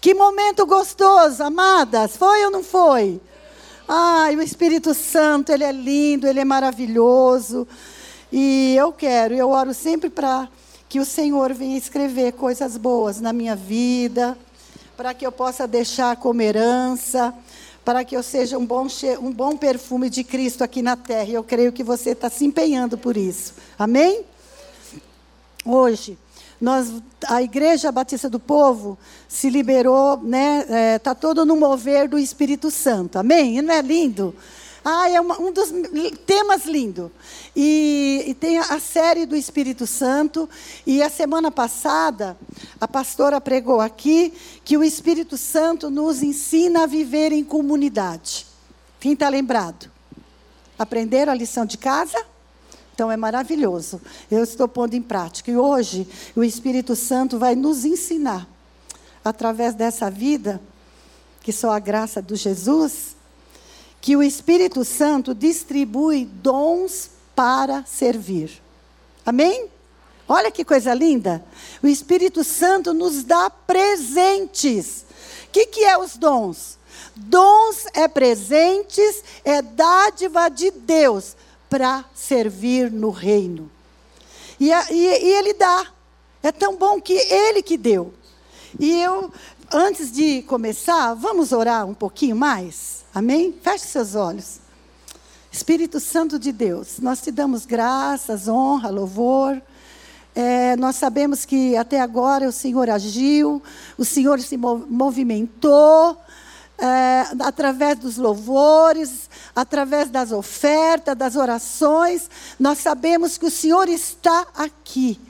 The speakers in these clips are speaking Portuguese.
Que momento gostoso, amadas. Foi ou não foi? Ai, o Espírito Santo, ele é lindo, ele é maravilhoso. E eu quero, eu oro sempre para que o Senhor venha escrever coisas boas na minha vida, para que eu possa deixar como herança, para que eu seja um bom, um bom perfume de Cristo aqui na terra. E eu creio que você está se empenhando por isso. Amém? Hoje, nós, a Igreja Batista do Povo se liberou, né? Está é, tá todo no mover do Espírito Santo. Amém? E não é lindo? Ah, é uma, um dos temas lindo. E, e, tem a série do Espírito Santo. E a semana passada, a pastora pregou aqui que o Espírito Santo nos ensina a viver em comunidade. Quem está lembrado? Aprenderam a lição de casa? Então é maravilhoso. Eu estou pondo em prática. E hoje, o Espírito Santo vai nos ensinar, através dessa vida, que só a graça do Jesus que o Espírito Santo distribui dons para servir. Amém? Olha que coisa linda. O Espírito Santo nos dá presentes. O que, que é os dons? Dons é presentes, é dádiva de Deus para servir no reino. E, e, e Ele dá. É tão bom que Ele que deu. E eu, antes de começar, vamos orar um pouquinho mais? Amém? Feche seus olhos. Espírito Santo de Deus, nós te damos graças, honra, louvor. É, nós sabemos que até agora o Senhor agiu, o Senhor se movimentou é, através dos louvores, através das ofertas, das orações. Nós sabemos que o Senhor está aqui.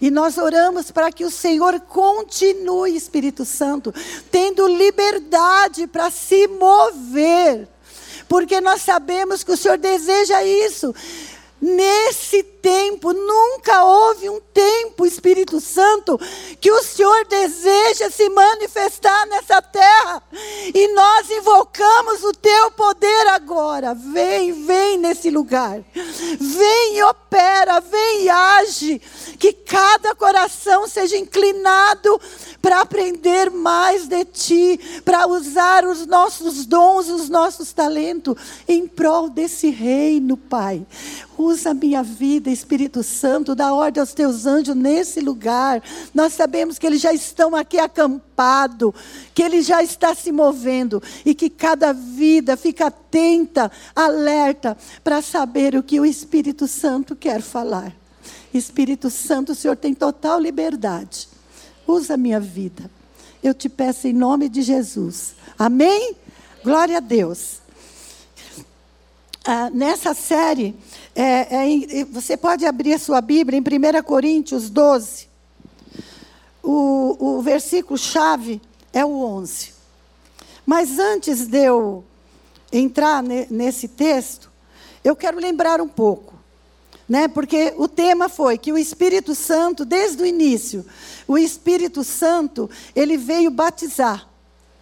E nós oramos para que o Senhor continue, Espírito Santo, tendo liberdade para se mover. Porque nós sabemos que o Senhor deseja isso. Nesse tempo, nunca houve um tempo, Espírito Santo, que o Senhor deseja se manifestar nessa terra. E nós invocamos o teu poder agora. Vem, vem nesse lugar. Vem e opera, vem e age. Que cada coração seja inclinado para aprender mais de ti, para usar os nossos dons, os nossos talentos em prol desse reino, Pai. Usa a minha vida, Espírito Santo, dá ordem aos teus anjos nesse lugar. Nós sabemos que eles já estão aqui acampados, que ele já está se movendo e que cada vida fica atenta, alerta, para saber o que o Espírito Santo quer falar. Espírito Santo, o Senhor tem total liberdade. Usa a minha vida. Eu te peço em nome de Jesus. Amém? Glória a Deus. Ah, nessa série, é, é, você pode abrir a sua Bíblia em 1 Coríntios 12. O, o versículo-chave é o 11. Mas antes de eu entrar ne, nesse texto, eu quero lembrar um pouco. Né? Porque o tema foi que o Espírito Santo, desde o início, o Espírito Santo, ele veio batizar.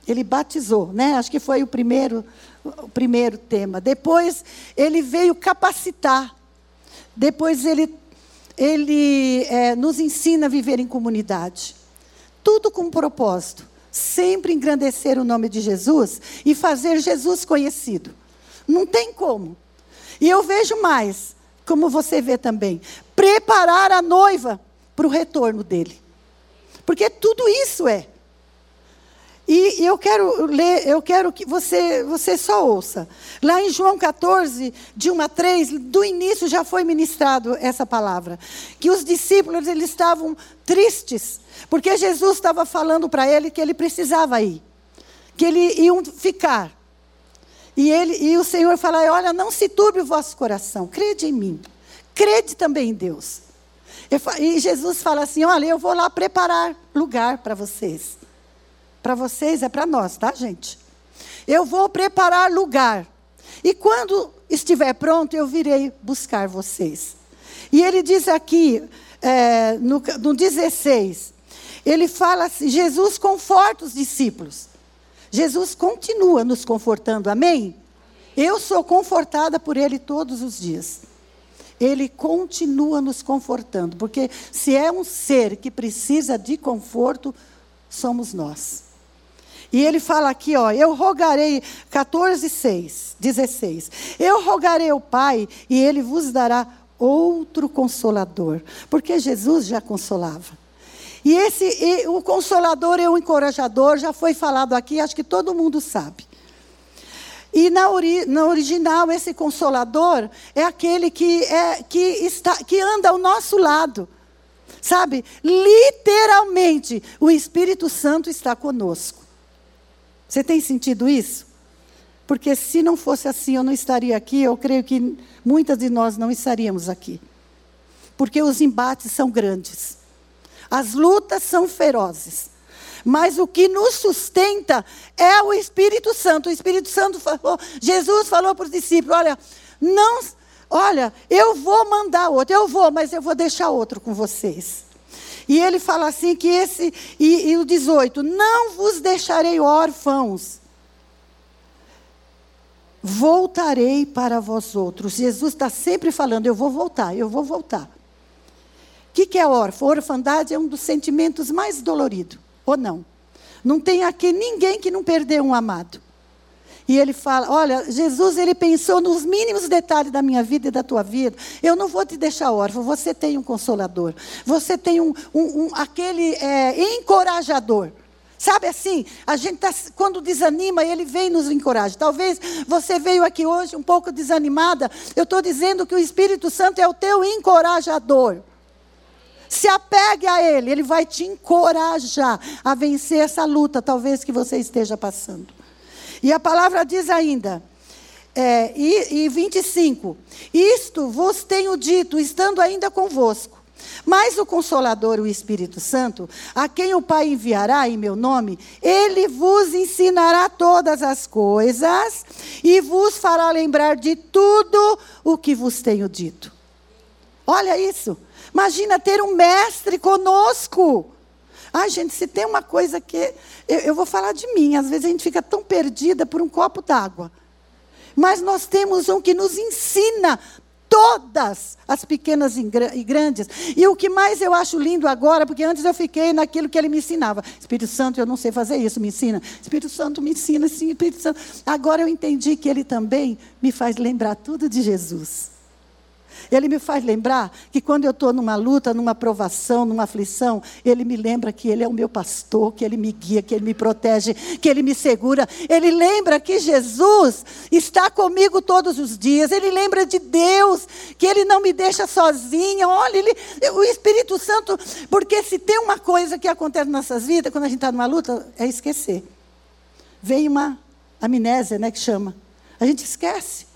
Ele batizou, né? Acho que foi o primeiro o primeiro tema. Depois ele veio capacitar. Depois ele, ele é, nos ensina a viver em comunidade. Tudo com um propósito. Sempre engrandecer o nome de Jesus e fazer Jesus conhecido. Não tem como. E eu vejo mais, como você vê também, preparar a noiva para o retorno dele. Porque tudo isso é e eu quero ler, eu quero que você, você só ouça. Lá em João 14, de 1 a 3, do início já foi ministrado essa palavra. Que os discípulos eles estavam tristes, porque Jesus estava falando para ele que ele precisava ir, que ele iam ficar. E, ele, e o Senhor fala: Olha, não se turbe o vosso coração, crede em mim, crede também em Deus. E Jesus fala assim: Olha, eu vou lá preparar lugar para vocês. Para vocês é para nós, tá, gente? Eu vou preparar lugar. E quando estiver pronto, eu virei buscar vocês. E ele diz aqui, é, no, no 16, ele fala assim: Jesus conforta os discípulos. Jesus continua nos confortando, amém? Eu sou confortada por Ele todos os dias. Ele continua nos confortando, porque se é um ser que precisa de conforto, somos nós. E ele fala aqui, ó, eu rogarei, 14, 6, 16. Eu rogarei ao Pai e ele vos dará outro consolador. Porque Jesus já consolava. E esse, e o consolador e o encorajador já foi falado aqui, acho que todo mundo sabe. E na, ori, na original, esse consolador é aquele que, é, que, está, que anda ao nosso lado. Sabe? Literalmente, o Espírito Santo está conosco. Você tem sentido isso? Porque se não fosse assim, eu não estaria aqui. Eu creio que muitas de nós não estaríamos aqui. Porque os embates são grandes. As lutas são ferozes. Mas o que nos sustenta é o Espírito Santo. O Espírito Santo falou, Jesus falou para os discípulos: olha, não, olha, eu vou mandar outro, eu vou, mas eu vou deixar outro com vocês. E ele fala assim que esse, e, e o 18, não vos deixarei órfãos. Voltarei para vós outros. Jesus está sempre falando, eu vou voltar, eu vou voltar. O que, que é órfão? Orfandade é um dos sentimentos mais doloridos. Ou não? Não tem aqui ninguém que não perdeu um amado. E ele fala: Olha, Jesus, ele pensou nos mínimos detalhes da minha vida e da tua vida. Eu não vou te deixar órfão. Você tem um consolador. Você tem um, um, um aquele é, encorajador. Sabe assim, a gente tá, quando desanima, ele vem nos encoraja. Talvez você veio aqui hoje um pouco desanimada. Eu estou dizendo que o Espírito Santo é o teu encorajador. Se apegue a Ele, Ele vai te encorajar a vencer essa luta, talvez que você esteja passando. E a palavra diz ainda, é, e, e 25: Isto vos tenho dito, estando ainda convosco. Mas o Consolador, o Espírito Santo, a quem o Pai enviará em meu nome, ele vos ensinará todas as coisas e vos fará lembrar de tudo o que vos tenho dito. Olha isso. Imagina ter um mestre conosco. Ai, gente, se tem uma coisa que. Eu, eu, vou falar de mim, às vezes a gente fica tão perdida por um copo d'água. Mas nós temos um que nos ensina todas as pequenas e grandes. E o que mais eu acho lindo agora, porque antes eu fiquei naquilo que ele me ensinava. Espírito Santo, eu não sei fazer isso, me ensina. Espírito Santo me ensina, sim, Espírito Santo. Agora eu entendi que ele também me faz lembrar tudo de Jesus. Ele me faz lembrar que quando eu estou numa luta, numa provação, numa aflição, Ele me lembra que Ele é o meu pastor, que Ele me guia, que Ele me protege, que Ele me segura. Ele lembra que Jesus está comigo todos os dias. Ele lembra de Deus, que Ele não me deixa sozinha. Olha, ele, o Espírito Santo, porque se tem uma coisa que acontece nas nossas vidas, quando a gente está numa luta, é esquecer. Vem uma amnésia, né, que chama. A gente esquece.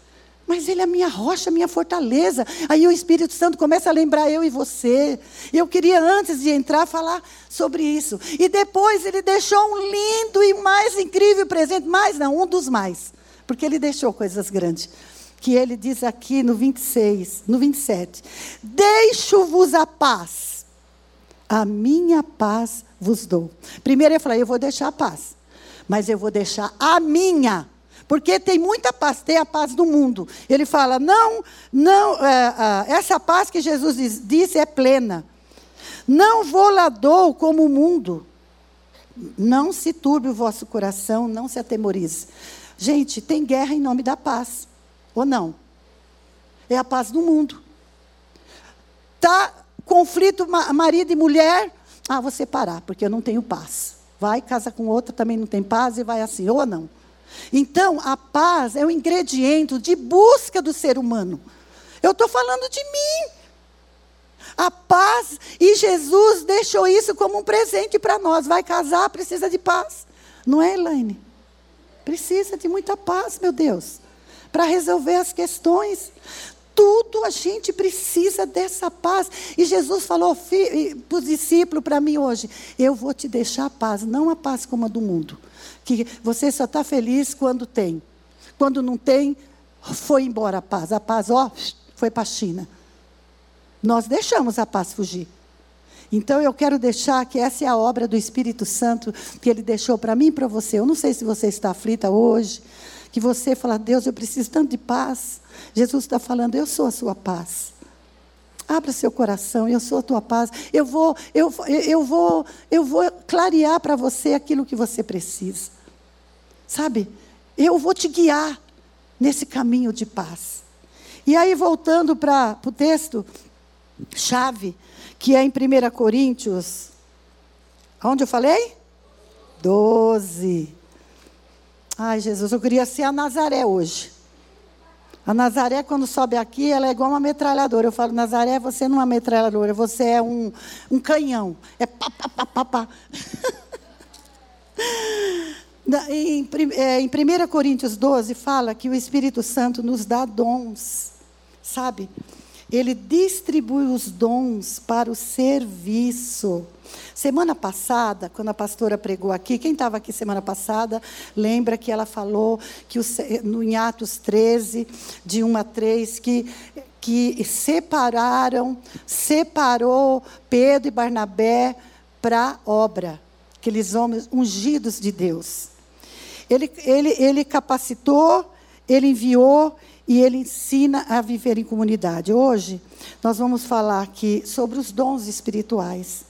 Mas Ele é a minha rocha, a minha fortaleza. Aí o Espírito Santo começa a lembrar eu e você. Eu queria, antes de entrar, falar sobre isso. E depois Ele deixou um lindo e mais incrível presente. Mais não, um dos mais. Porque Ele deixou coisas grandes. Que Ele diz aqui no 26, no 27. Deixo-vos a paz. A minha paz vos dou. Primeiro ele falou, eu vou deixar a paz. Mas eu vou deixar a minha porque tem muita paz, tem a paz do mundo. Ele fala, não, não, é, é, essa paz que Jesus diz, é plena. Não vou como o mundo. Não se turbe o vosso coração, não se atemorize. Gente, tem guerra em nome da paz, ou não? É a paz do mundo. Tá conflito marido e mulher, ah, vou separar, porque eu não tenho paz. Vai, casa com outra, também não tem paz e vai assim, ou não? Então, a paz é o ingrediente de busca do ser humano. Eu estou falando de mim. A paz, e Jesus deixou isso como um presente para nós. Vai casar, precisa de paz. Não é, Elaine? Precisa de muita paz, meu Deus, para resolver as questões. Tudo a gente precisa dessa paz. E Jesus falou para os discípulos, para mim hoje: Eu vou te deixar a paz, não a paz como a do mundo que você só está feliz quando tem. Quando não tem, foi embora a paz. A paz, ó, foi para a China. Nós deixamos a paz fugir. Então eu quero deixar que essa é a obra do Espírito Santo que ele deixou para mim e para você. Eu não sei se você está aflita hoje, que você fala, Deus, eu preciso tanto de paz. Jesus está falando, eu sou a sua paz. Abra seu coração, eu sou a tua paz. Eu vou, eu, eu vou, eu vou clarear para você aquilo que você precisa. Sabe? Eu vou te guiar nesse caminho de paz. E aí, voltando para o texto, chave, que é em 1 Coríntios, onde eu falei? 12. Ai, Jesus, eu queria ser a Nazaré hoje. A Nazaré, quando sobe aqui, ela é igual uma metralhadora. Eu falo, Nazaré, você não é uma metralhadora, você é um, um canhão. É pá, pá, pá, pá, pá. em, é, em 1 Coríntios 12, fala que o Espírito Santo nos dá dons, sabe? Ele distribui os dons para o serviço. Semana passada, quando a pastora pregou aqui, quem estava aqui semana passada, lembra que ela falou que no, em Atos 13, de 1 a 3, que, que separaram, separou Pedro e Barnabé para a obra, aqueles homens ungidos de Deus. Ele, ele, ele capacitou, ele enviou e ele ensina a viver em comunidade. Hoje, nós vamos falar aqui sobre os dons espirituais.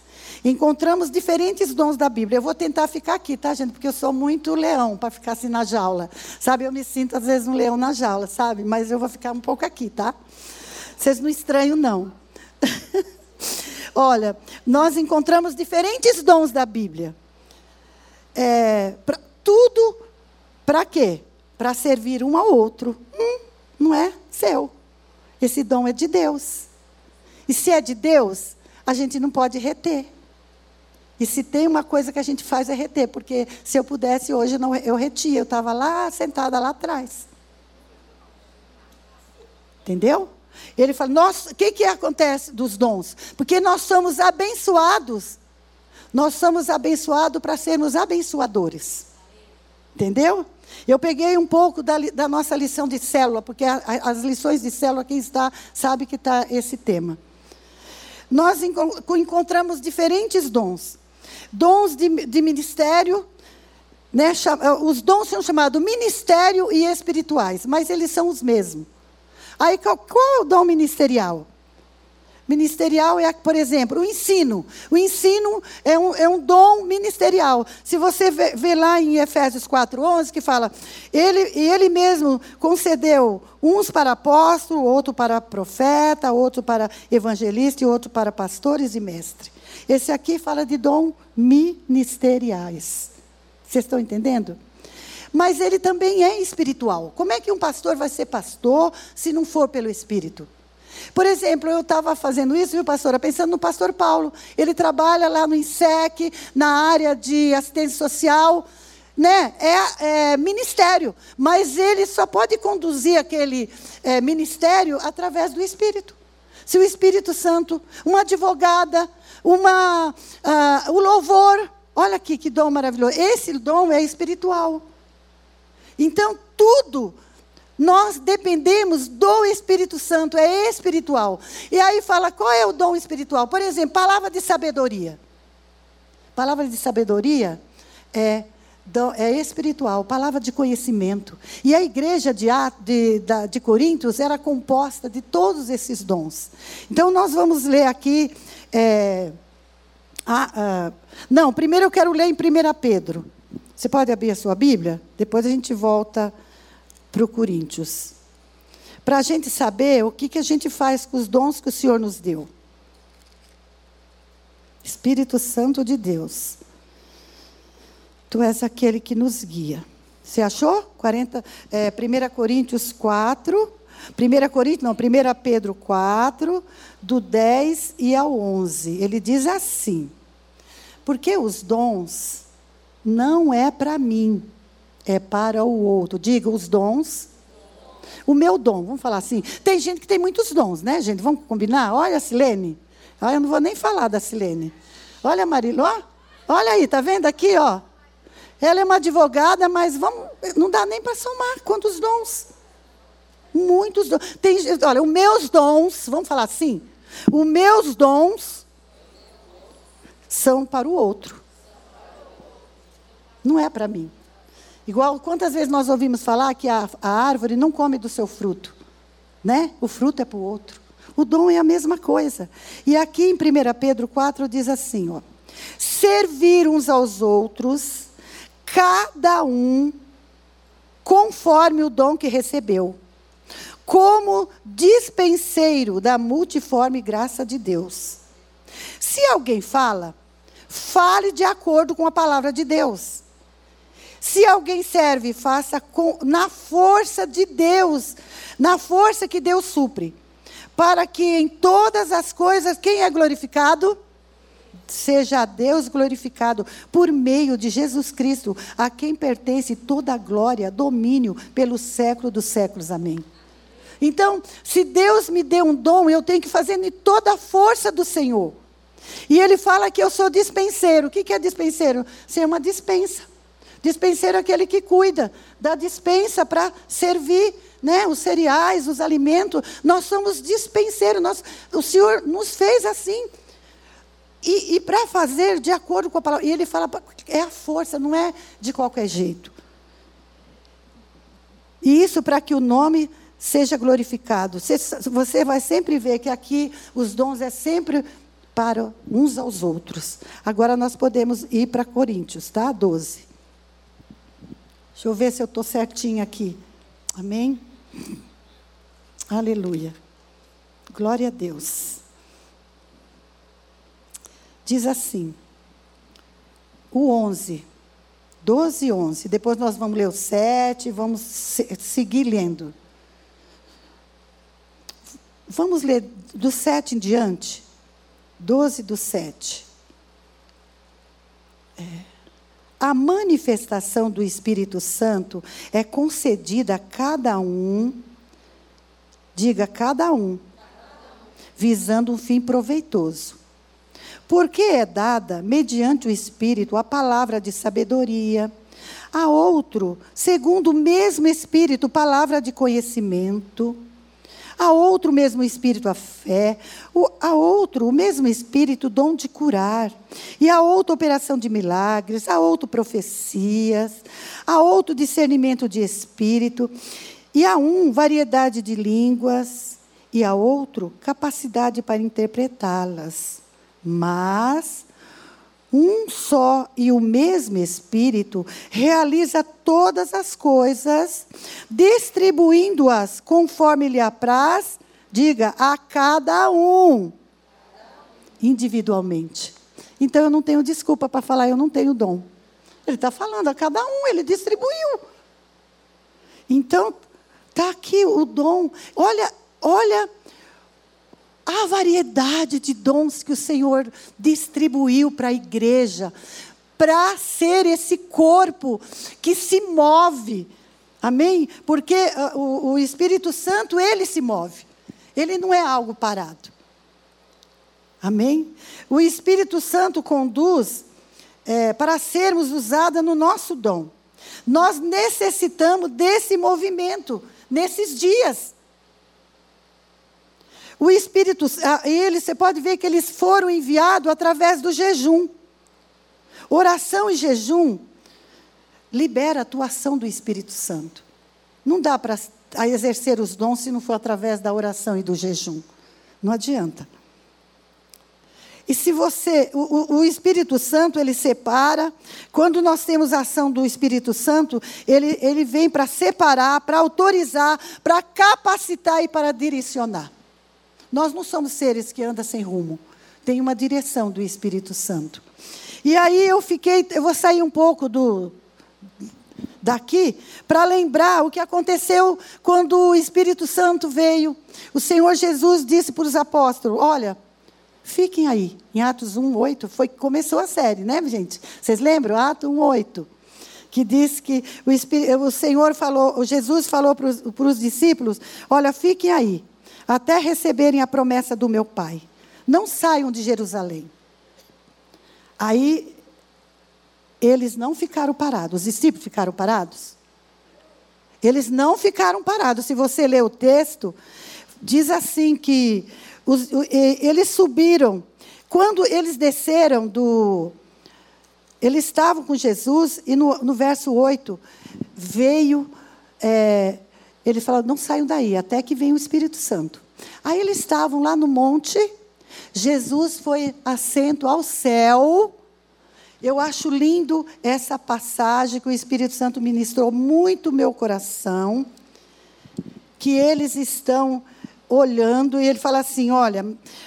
Encontramos diferentes dons da Bíblia. Eu vou tentar ficar aqui, tá, gente? Porque eu sou muito leão para ficar assim na jaula. Sabe, eu me sinto às vezes um leão na jaula, sabe? Mas eu vou ficar um pouco aqui, tá? Vocês não estranham, não. Olha, nós encontramos diferentes dons da Bíblia. É, pra, tudo para quê? Para servir um ao outro. Hum, não é seu. Esse dom é de Deus. E se é de Deus, a gente não pode reter. E se tem uma coisa que a gente faz é reter, porque se eu pudesse hoje não, eu retia, eu estava lá sentada lá atrás. Entendeu? Ele fala, o que, que acontece dos dons? Porque nós somos abençoados. Nós somos abençoados para sermos abençoadores. Entendeu? Eu peguei um pouco da, da nossa lição de célula, porque a, a, as lições de célula, quem está, sabe que está esse tema. Nós encontramos diferentes dons. Dons de, de ministério, né, os dons são chamados ministério e espirituais, mas eles são os mesmos. Aí qual, qual é o dom ministerial? Ministerial é, por exemplo, o ensino. O ensino é um, é um dom ministerial. Se você vê, vê lá em Efésios 4,11, que fala, ele, ele mesmo concedeu uns para apóstolo, outro para profeta, outro para evangelista e outro para pastores e mestre. Esse aqui fala de dom ministeriais. Vocês estão entendendo? Mas ele também é espiritual. Como é que um pastor vai ser pastor se não for pelo Espírito? Por exemplo, eu estava fazendo isso, viu, pastora? Pensando no pastor Paulo. Ele trabalha lá no INSEC, na área de assistência social. Né? É, é ministério. Mas ele só pode conduzir aquele é, ministério através do Espírito. Se o Espírito Santo, uma advogada, uma, uh, o louvor. Olha aqui que dom maravilhoso. Esse dom é espiritual. Então, tudo nós dependemos do Espírito Santo, é espiritual. E aí fala, qual é o dom espiritual? Por exemplo, palavra de sabedoria. Palavra de sabedoria é, é espiritual, palavra de conhecimento. E a igreja de, de, de Coríntios era composta de todos esses dons. Então, nós vamos ler aqui. É, a, a, não, primeiro eu quero ler em 1 Pedro. Você pode abrir a sua Bíblia? Depois a gente volta para o Coríntios. Para a gente saber o que, que a gente faz com os dons que o Senhor nos deu. Espírito Santo de Deus. Tu és aquele que nos guia. Você achou? 40, é, 1 Coríntios 4. 1 Coríntios, não, 1 Pedro 4, do 10 e ao 11. Ele diz assim: Porque os dons não é para mim, é para o outro. Diga os dons. O meu dom, vamos falar assim. Tem gente que tem muitos dons, né, gente? Vamos combinar? Olha a Silene. Olha, eu não vou nem falar da Silene. Olha a Mariló. Olha aí, tá vendo aqui, ó? Ela é uma advogada, mas vamos, não dá nem para somar quantos dons. Muitos dons. Tem, olha, os meus dons, vamos falar assim, os meus dons são para o outro. Não é para mim. Igual quantas vezes nós ouvimos falar que a, a árvore não come do seu fruto, né? O fruto é para o outro. O dom é a mesma coisa. E aqui em 1 Pedro 4 diz assim, ó: servir uns aos outros, cada um conforme o dom que recebeu, como dispenseiro da multiforme graça de Deus. Se alguém fala, fale de acordo com a palavra de Deus. Se alguém serve, faça com, na força de Deus, na força que Deus supre, para que em todas as coisas quem é glorificado? Seja Deus glorificado por meio de Jesus Cristo, a quem pertence toda a glória, domínio pelo século dos séculos. Amém. Então, se Deus me deu um dom, eu tenho que fazer em toda a força do Senhor. E ele fala que eu sou dispenseiro. O que é dispenseiro? Ser uma dispensa. Dispenseiro é aquele que cuida da dispensa para servir né, os cereais, os alimentos. Nós somos dispenseiros. Nós, o Senhor nos fez assim. E, e para fazer de acordo com a palavra. E ele fala, é a força, não é de qualquer jeito. E isso para que o nome seja glorificado. Você vai sempre ver que aqui os dons é sempre para uns aos outros. Agora nós podemos ir para Coríntios, tá? 12. Deixa eu ver se eu estou certinho aqui. Amém? Aleluia. Glória a Deus. Diz assim, o 11, 12 e 11. Depois nós vamos ler o 7, vamos seguir lendo. Vamos ler do 7 em diante. 12 do 7. É. A manifestação do Espírito Santo é concedida a cada um, diga cada um, visando um fim proveitoso. Porque é dada, mediante o Espírito, a palavra de sabedoria, a outro, segundo o mesmo Espírito, palavra de conhecimento a outro, o mesmo Espírito, a fé. A outro, o mesmo Espírito, dom de curar. E a outra, operação de milagres. A outro, profecias. A outro, discernimento de Espírito. E a um, variedade de línguas. E a outro, capacidade para interpretá-las. Mas um só e o mesmo Espírito realiza todas as coisas, distribuindo-as conforme lhe apraz, diga, a cada um, individualmente. Então eu não tenho desculpa para falar, eu não tenho dom. Ele está falando a cada um, ele distribuiu. Então, está aqui o dom. Olha, olha a variedade de dons que o Senhor distribuiu para a igreja, para ser esse corpo que se move. Amém? Porque uh, o, o Espírito Santo, ele se move. Ele não é algo parado. Amém? O Espírito Santo conduz é, para sermos usados no nosso dom. Nós necessitamos desse movimento nesses dias. O Espírito, ele, você pode ver que eles foram enviados através do jejum. Oração e jejum libera a atuação do Espírito Santo. Não dá para exercer os dons se não for através da oração e do jejum. Não adianta. E se você, o, o, Espírito Santo, ele separa. Quando nós temos a ação do Espírito Santo, ele, ele vem para separar, para autorizar, para capacitar e para direcionar. Nós não somos seres que andam sem rumo. Tem uma direção do Espírito Santo. E aí eu fiquei, eu vou sair um pouco do daqui para lembrar o que aconteceu quando o Espírito Santo veio. O Senhor Jesus disse para os apóstolos: "Olha, fiquem aí". Em Atos 1:8 foi que começou a série, né, gente? Vocês lembram? Atos 1:8 que diz que o, Espírito, o Senhor falou, Jesus falou para os discípulos: Olha, fiquem aí, até receberem a promessa do meu Pai. Não saiam de Jerusalém. Aí, eles não ficaram parados. Os discípulos ficaram parados? Eles não ficaram parados. Se você ler o texto, diz assim que os, eles subiram. Quando eles desceram do. Eles estavam com Jesus, e no, no verso 8, veio é, ele falou: não saiam daí, até que venha o Espírito Santo. Aí eles estavam lá no monte, Jesus foi assento ao céu, Eu acho lindo essa passagem que o Espírito Santo ministrou muito meu coração, que eles estão olhando e ele fala assim: Olha,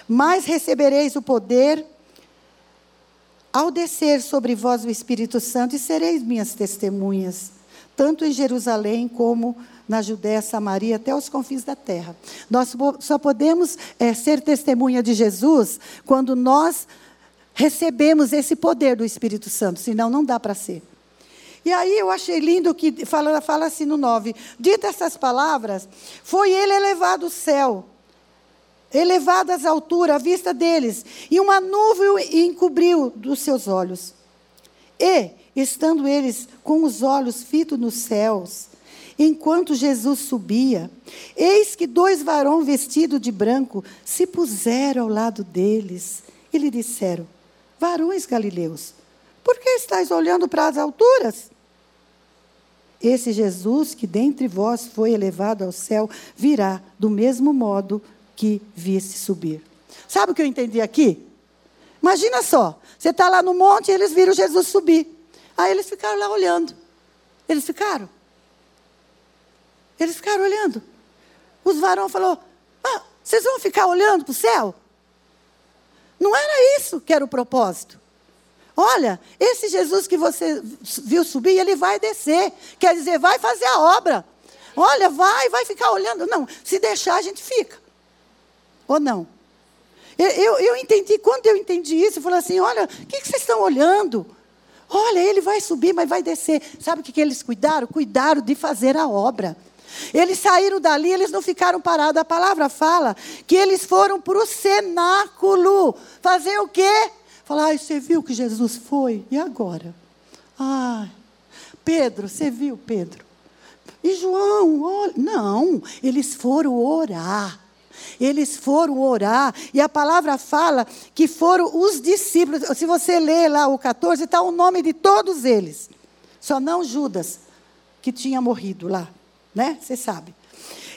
mas recebereis o poder ao descer sobre vós o Espírito Santo e sereis minhas testemunhas, tanto em Jerusalém como na Judéia, Samaria, até os confins da terra. Nós só podemos é, ser testemunha de Jesus quando nós recebemos esse poder do Espírito Santo, senão não dá para ser. E aí eu achei lindo que fala, fala assim no 9: Dita essas palavras, foi ele elevado ao céu, elevado às alturas, à vista deles, e uma nuvem encobriu dos seus olhos. E, estando eles com os olhos fitos nos céus, enquanto Jesus subia, eis que dois varões vestidos de branco se puseram ao lado deles e lhe disseram: Varões galileus, por que estáis olhando para as alturas? Esse Jesus que dentre vós foi elevado ao céu virá do mesmo modo que visse subir. Sabe o que eu entendi aqui? Imagina só, você está lá no monte e eles viram Jesus subir. Aí eles ficaram lá olhando. Eles ficaram. Eles ficaram olhando. Os varões falaram: ah, vocês vão ficar olhando para o céu? Não era isso que era o propósito. Olha, esse Jesus que você viu subir, ele vai descer. Quer dizer, vai fazer a obra. Olha, vai, vai ficar olhando. Não, se deixar, a gente fica. Ou não? Eu, eu, eu entendi, quando eu entendi isso, eu falei assim: olha, o que, que vocês estão olhando? Olha, ele vai subir, mas vai descer. Sabe o que, que eles cuidaram? Cuidaram de fazer a obra. Eles saíram dali, eles não ficaram parados. A palavra fala que eles foram para o cenáculo. Fazer o quê? Falar, ai, você viu que Jesus foi? E agora? Ai, Pedro, você viu, Pedro? E João, olha. Não, eles foram orar. Eles foram orar, e a palavra fala que foram os discípulos. Se você ler lá o 14, está o nome de todos eles, só não Judas, que tinha morrido lá né? Você sabe.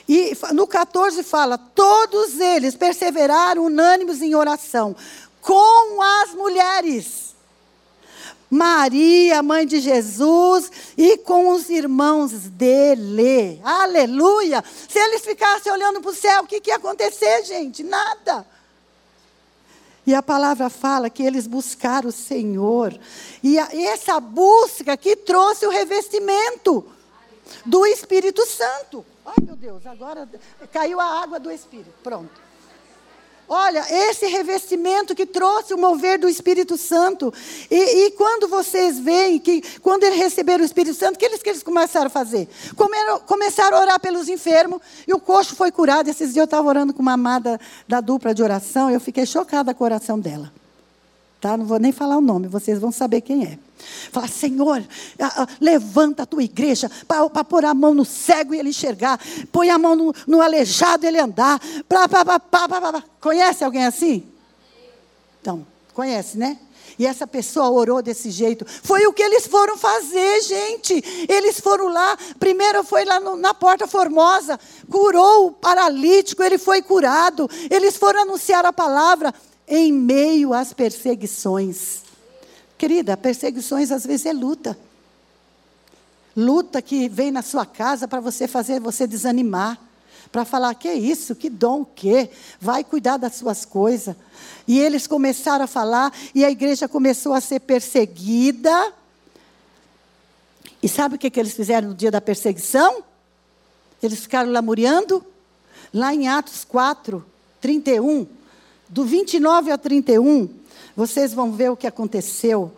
E no 14 fala: todos eles perseveraram unânimes em oração, com as mulheres. Maria, mãe de Jesus, e com os irmãos dele. Aleluia! Se eles ficassem olhando para o céu, o que, que ia acontecer, gente? Nada. E a palavra fala que eles buscaram o Senhor. E, a, e essa busca que trouxe o revestimento do Espírito Santo. Ai, meu Deus, agora caiu a água do Espírito. Pronto. Olha, esse revestimento que trouxe o mover do Espírito Santo. E, e, quando vocês veem que, quando eles receberam o Espírito Santo, o que eles, que eles começaram a fazer? Comeram, começaram a orar pelos enfermos, e o coxo foi curado. Esses dias eu estava orando com uma amada da dupla de oração, e eu fiquei chocada com a oração dela. Tá? Não vou nem falar o nome, vocês vão saber quem é. Fala, Senhor, levanta a tua igreja para pôr a mão no cego e ele enxergar, põe a mão no, no aleijado e ele andar. Pra, pra, pra, conhece alguém assim? Então, conhece, né? E essa pessoa orou desse jeito. Foi o que eles foram fazer, gente. Eles foram lá. Primeiro foi lá no, na Porta Formosa. Curou o paralítico, ele foi curado. Eles foram anunciar a palavra em meio às perseguições. Querida, perseguições às vezes é luta. Luta que vem na sua casa para você fazer você desanimar. Para falar, que isso, que dom, o quê? Vai cuidar das suas coisas. E eles começaram a falar, e a igreja começou a ser perseguida. E sabe o que, que eles fizeram no dia da perseguição? Eles ficaram lamuriando. Lá em Atos 4, 31, do 29 ao 31, vocês vão ver o que aconteceu.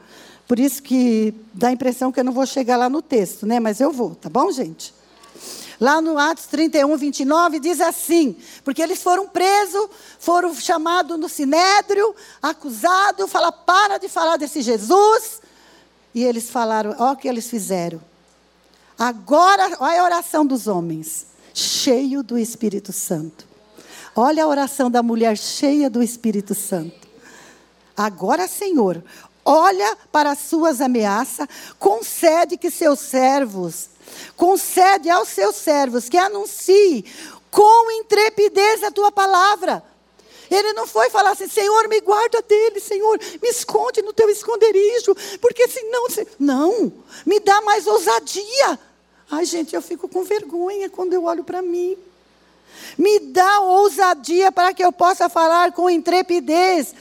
Por isso que dá a impressão que eu não vou chegar lá no texto, né? Mas eu vou, tá bom, gente? Lá no Atos 31, 29, diz assim: porque eles foram presos, foram chamados no sinédrio, acusados, fala para de falar desse Jesus. E eles falaram: ó, o que eles fizeram. Agora, olha a oração dos homens, cheio do Espírito Santo. Olha a oração da mulher cheia do Espírito Santo. Agora, Senhor, olha para as suas ameaças, concede que seus servos, concede aos seus servos que anuncie com intrepidez a tua palavra. Ele não foi falar assim, Senhor, me guarda dele, Senhor, me esconde no teu esconderijo, porque senão. Não, me dá mais ousadia. Ai, gente, eu fico com vergonha quando eu olho para mim. Me dá ousadia para que eu possa falar com intrepidez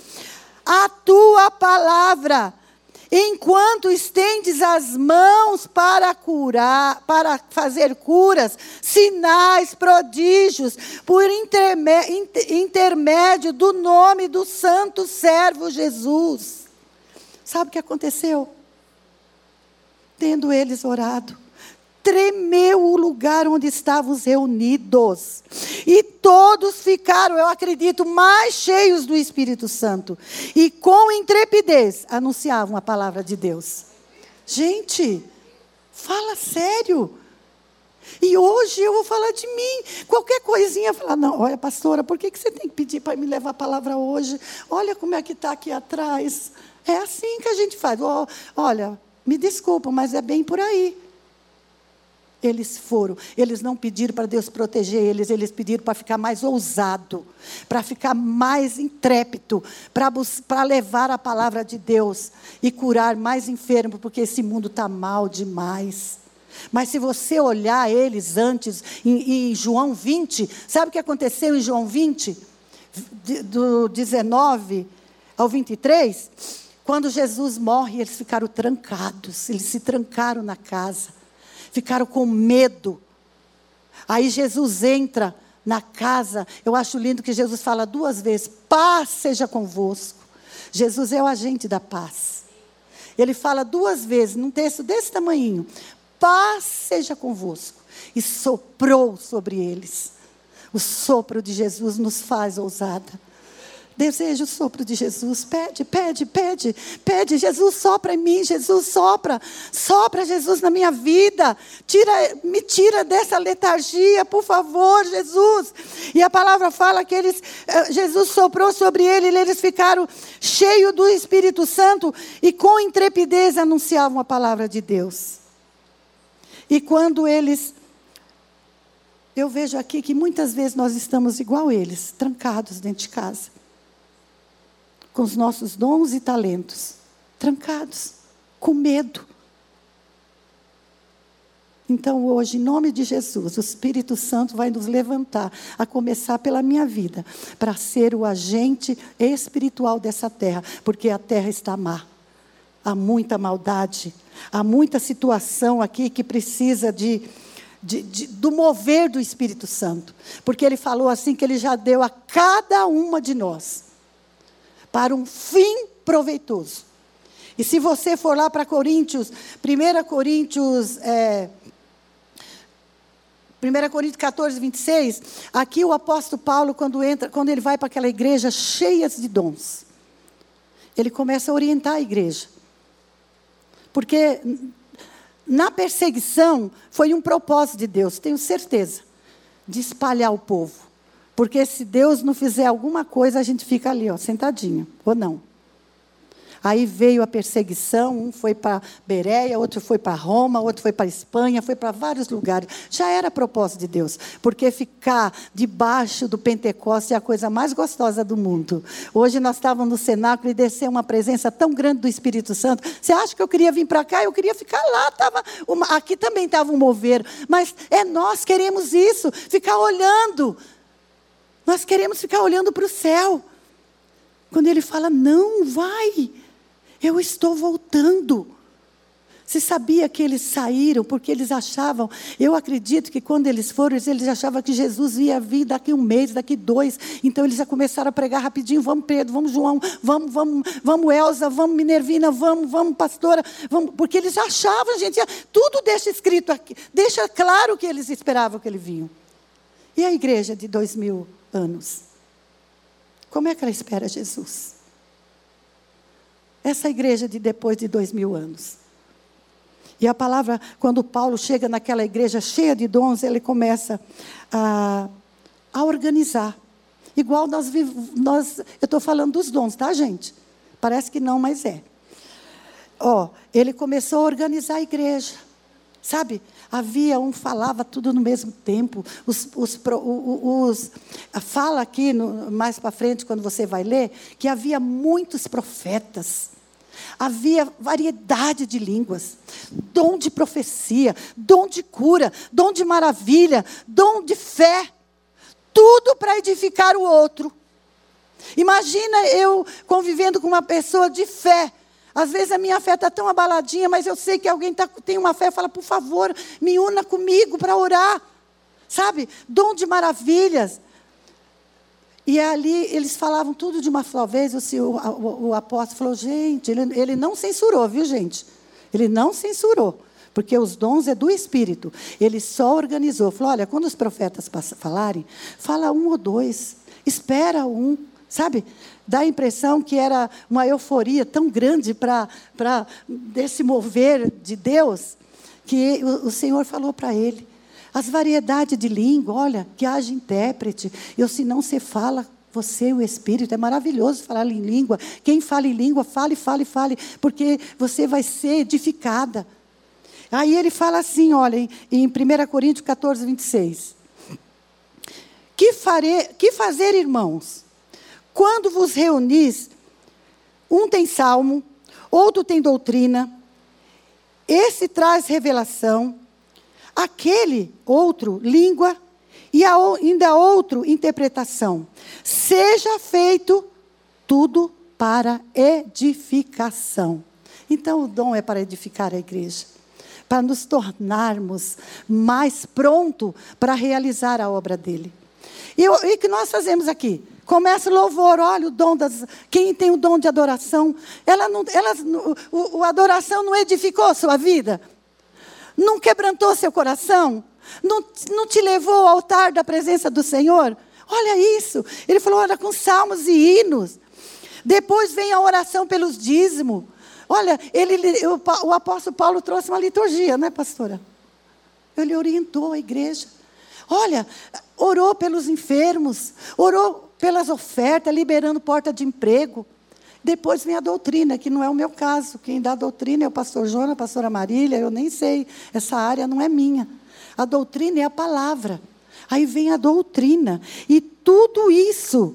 a tua palavra enquanto estendes as mãos para curar, para fazer curas, sinais, prodígios, por intermédio do nome do santo servo Jesus. Sabe o que aconteceu? Tendo eles orado, tremeu o lugar onde estávamos reunidos. E todos ficaram, eu acredito, mais cheios do Espírito Santo. E com intrepidez anunciavam a palavra de Deus. Gente, fala sério. E hoje eu vou falar de mim. Qualquer coisinha, falar, não, olha, pastora, por que, que você tem que pedir para me levar a palavra hoje? Olha como é que está aqui atrás. É assim que a gente faz. Olha, me desculpa, mas é bem por aí. Eles foram. Eles não pediram para Deus proteger eles, eles pediram para ficar mais ousado, para ficar mais intrépido, para levar a palavra de Deus e curar mais enfermos, porque esse mundo está mal demais. Mas se você olhar eles antes, em, em, João 20, sabe o que aconteceu em João 20? Do 19 ao 23? Quando Jesus morre, eles ficaram trancados, eles se trancaram na casa ficaram com medo. Aí Jesus entra na casa. Eu acho lindo que Jesus fala duas vezes: paz seja convosco. Jesus é o agente da paz. Ele fala duas vezes, num texto desse tamanho: paz seja convosco. E soprou sobre eles. O sopro de Jesus nos faz ousada. Deseja o sopro de Jesus. Pede, pede, pede. Pede. Jesus sopra em mim. Jesus sopra. Sopra Jesus na minha vida. Tira, me tira dessa letargia, por favor, Jesus. E a palavra fala que eles, eh, Jesus soprou sobre ele, e eles ficaram cheios do Espírito Santo e com intrepidez anunciavam a palavra de Deus. E quando eles eu vejo aqui que muitas vezes nós estamos igual eles, trancados dentro de casa com os nossos dons e talentos, trancados, com medo. Então, hoje, em nome de Jesus, o Espírito Santo vai nos levantar, a começar pela minha vida, para ser o agente espiritual dessa terra, porque a terra está má. Há muita maldade, há muita situação aqui que precisa de, de, de, do mover do Espírito Santo. Porque ele falou assim que ele já deu a cada uma de nós para um fim proveitoso. E se você for lá para Coríntios, 1 Coríntios. É, 1 Coríntios 14, 26, aqui o apóstolo Paulo, quando entra, quando ele vai para aquela igreja cheia de dons, ele começa a orientar a igreja. Porque na perseguição foi um propósito de Deus, tenho certeza, de espalhar o povo. Porque se Deus não fizer alguma coisa, a gente fica ali, ó, sentadinho, ou não. Aí veio a perseguição, um foi para Bereia, outro foi para Roma, outro foi para Espanha, foi para vários lugares. Já era propósito de Deus, porque ficar debaixo do Pentecoste é a coisa mais gostosa do mundo. Hoje nós estávamos no cenáculo e desceu uma presença tão grande do Espírito Santo. Você acha que eu queria vir para cá? Eu queria ficar lá. Tava uma, aqui também estava um mover. Mas é nós queremos isso, ficar olhando nós queremos ficar olhando para o céu. Quando ele fala, não, vai, eu estou voltando. Você sabia que eles saíram porque eles achavam, eu acredito que quando eles foram, eles achavam que Jesus ia vir daqui um mês, daqui dois. Então eles já começaram a pregar rapidinho: vamos Pedro, vamos João, vamos, vamos, vamos Elza, vamos Minervina, vamos, vamos pastora, vamos, porque eles achavam, gente, tudo deixa escrito aqui, deixa claro que eles esperavam que ele vinha. E a igreja de dois mil anos. Como é que ela espera Jesus? Essa igreja de depois de dois mil anos. E a palavra, quando Paulo chega naquela igreja cheia de dons, ele começa a, a organizar. Igual nós, nós eu estou falando dos dons, tá, gente? Parece que não, mas é. Ó, ele começou a organizar a igreja. Sabe? Havia um falava tudo no mesmo tempo. Os, os, os fala aqui no, mais para frente quando você vai ler que havia muitos profetas. Havia variedade de línguas, dom de profecia, dom de cura, dom de maravilha, dom de fé, tudo para edificar o outro. Imagina eu convivendo com uma pessoa de fé, às vezes a minha fé está tão abaladinha, mas eu sei que alguém tá, tem uma fé, fala, por favor, me una comigo para orar. Sabe? Dom de maravilhas. E ali eles falavam tudo de uma só vez. O, o, o apóstolo falou, gente, ele, ele não censurou, viu, gente? Ele não censurou porque os dons é do Espírito. Ele só organizou. Falou: olha, quando os profetas falarem, fala um ou dois, espera um, sabe? Dá a impressão que era uma euforia tão grande para desse mover de Deus, que o, o Senhor falou para ele. As variedades de língua, olha, que haja intérprete. Eu, se não se fala, você, o Espírito, é maravilhoso falar em língua. Quem fala em língua, fale, fale, fale, porque você vai ser edificada. Aí ele fala assim, olha, em, em 1 Coríntios 14, 26. Que, farei, que fazer, irmãos? Quando vos reunis, um tem salmo, outro tem doutrina, esse traz revelação, aquele outro língua e ainda outro interpretação. Seja feito tudo para edificação. Então o dom é para edificar a igreja, para nos tornarmos mais pronto para realizar a obra dele. E o que nós fazemos aqui? Começa o louvor, olha o dom das. Quem tem o dom de adoração, ela não, ela, o, o adoração não edificou sua vida, não quebrantou seu coração, não, não te levou ao altar da presença do Senhor. Olha isso. Ele falou, olha, com salmos e hinos. Depois vem a oração pelos dízimos. Olha, ele, o, o apóstolo Paulo trouxe uma liturgia, né, pastora? Ele orientou a igreja. Olha, orou pelos enfermos, orou pelas ofertas, liberando porta de emprego. Depois vem a doutrina, que não é o meu caso. Quem dá a doutrina é o pastor Jonas, a pastora Marília, eu nem sei. Essa área não é minha. A doutrina é a palavra. Aí vem a doutrina. E tudo isso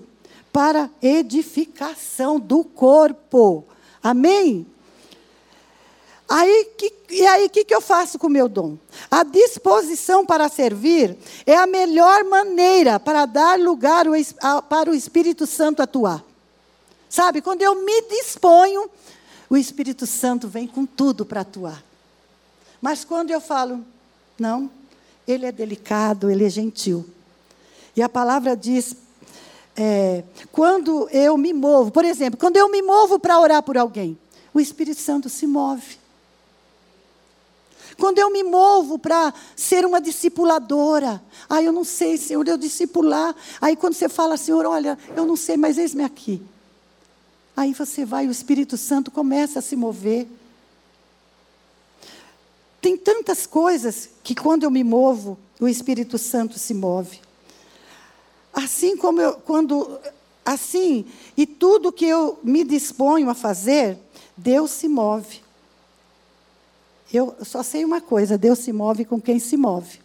para edificação do corpo. Amém? Aí, que, e aí, o que, que eu faço com o meu dom? A disposição para servir é a melhor maneira para dar lugar para o Espírito Santo atuar. Sabe, quando eu me disponho, o Espírito Santo vem com tudo para atuar. Mas quando eu falo, não, ele é delicado, ele é gentil. E a palavra diz, é, quando eu me movo, por exemplo, quando eu me movo para orar por alguém, o Espírito Santo se move. Quando eu me movo para ser uma discipuladora, ah, eu não sei, Senhor, eu discipular. Aí quando você fala, Senhor, olha, eu não sei, mas eis-me aqui. Aí você vai, o Espírito Santo começa a se mover. Tem tantas coisas que quando eu me movo, o Espírito Santo se move. Assim como eu, quando, assim, e tudo que eu me disponho a fazer, Deus se move. Eu só sei uma coisa: Deus se move com quem se move.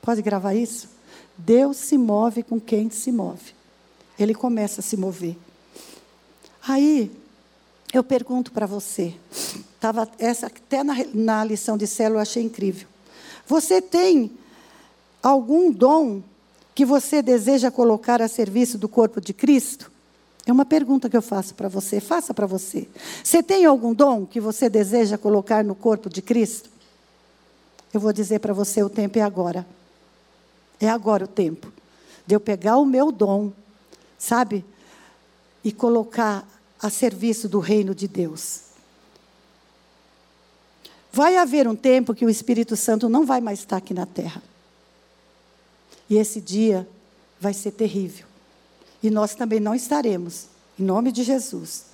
Pode gravar isso? Deus se move com quem se move. Ele começa a se mover. Aí, eu pergunto para você, tava essa até na, na lição de célula eu achei incrível. Você tem algum dom que você deseja colocar a serviço do corpo de Cristo? É uma pergunta que eu faço para você, faça para você. Você tem algum dom que você deseja colocar no corpo de Cristo? Eu vou dizer para você: o tempo é agora. É agora o tempo de eu pegar o meu dom, sabe? E colocar a serviço do reino de Deus. Vai haver um tempo que o Espírito Santo não vai mais estar aqui na terra. E esse dia vai ser terrível. E nós também não estaremos, em nome de Jesus.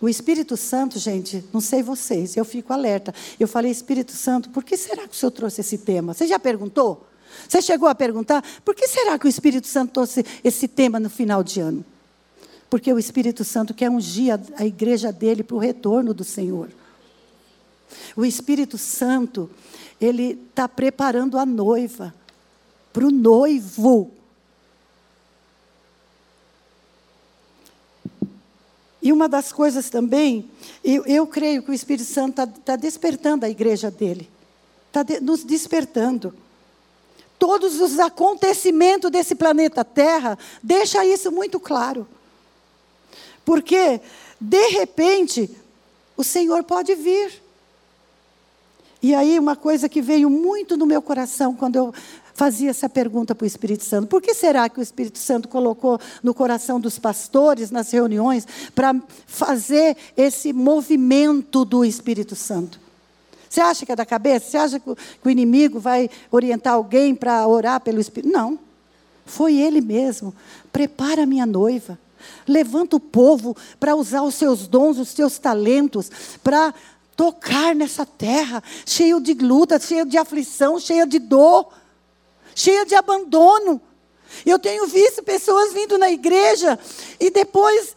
O Espírito Santo, gente, não sei vocês, eu fico alerta. Eu falei, Espírito Santo, por que será que o Senhor trouxe esse tema? Você já perguntou? Você chegou a perguntar, por que será que o Espírito Santo trouxe esse tema no final de ano? Porque o Espírito Santo quer ungir a igreja dele para o retorno do Senhor. O Espírito Santo, ele está preparando a noiva para o noivo. E uma das coisas também, eu, eu creio que o Espírito Santo está tá despertando a igreja dele, está de, nos despertando. Todos os acontecimentos desse planeta Terra deixa isso muito claro. Porque, de repente, o Senhor pode vir. E aí, uma coisa que veio muito no meu coração quando eu fazia essa pergunta para o Espírito Santo: por que será que o Espírito Santo colocou no coração dos pastores, nas reuniões, para fazer esse movimento do Espírito Santo? Você acha que é da cabeça? Você acha que o inimigo vai orientar alguém para orar pelo Espírito? Não. Foi ele mesmo. Prepara a minha noiva. Levanta o povo para usar os seus dons, os seus talentos, para tocar nessa terra, cheio de luta, cheio de aflição, cheia de dor, cheia de abandono. Eu tenho visto pessoas vindo na igreja e depois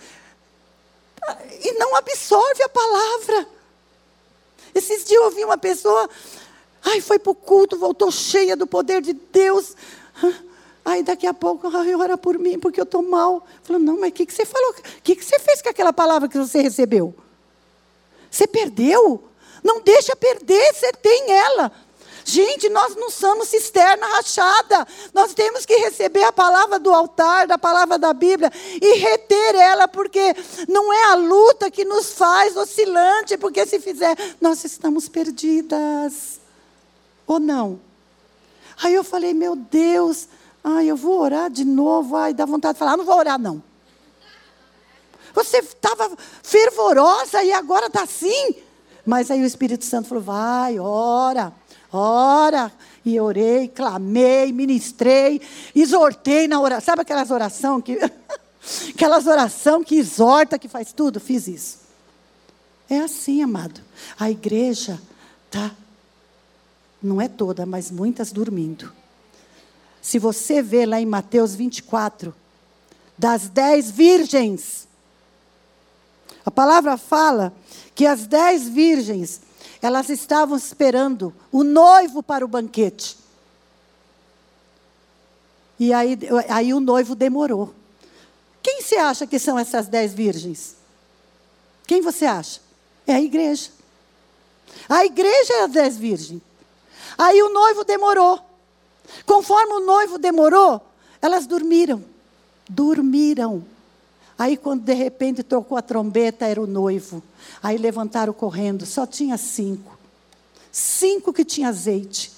e não absorve a palavra. Esses dias eu ouvi uma pessoa, ai, foi para o culto, voltou cheia do poder de Deus. Aí daqui a pouco, ai, ora por mim, porque eu estou mal. Falou, não, mas o que, que você falou? O que, que você fez com aquela palavra que você recebeu? Você perdeu? Não deixa perder, você tem ela. Gente, nós não somos cisterna rachada. Nós temos que receber a palavra do altar, da palavra da Bíblia e reter ela, porque não é a luta que nos faz oscilante, porque se fizer, nós estamos perdidas. Ou não? Aí eu falei, meu Deus, ai, eu vou orar de novo. Ai, dá vontade de falar, não vou orar, não. Você estava fervorosa e agora está assim. Mas aí o Espírito Santo falou: vai, ora, ora. E orei, clamei, ministrei, exortei na oração. Sabe aquelas orações que. aquelas oração que exorta, que faz tudo? Fiz isso. É assim, amado. A igreja está, não é toda, mas muitas dormindo. Se você vê lá em Mateus 24, das dez virgens, a palavra fala que as dez virgens, elas estavam esperando o noivo para o banquete. E aí, aí o noivo demorou. Quem você acha que são essas dez virgens? Quem você acha? É a igreja. A igreja é as dez virgens. Aí o noivo demorou. Conforme o noivo demorou, elas dormiram. Dormiram. Aí, quando de repente tocou a trombeta, era o noivo. Aí levantaram correndo, só tinha cinco. Cinco que tinha azeite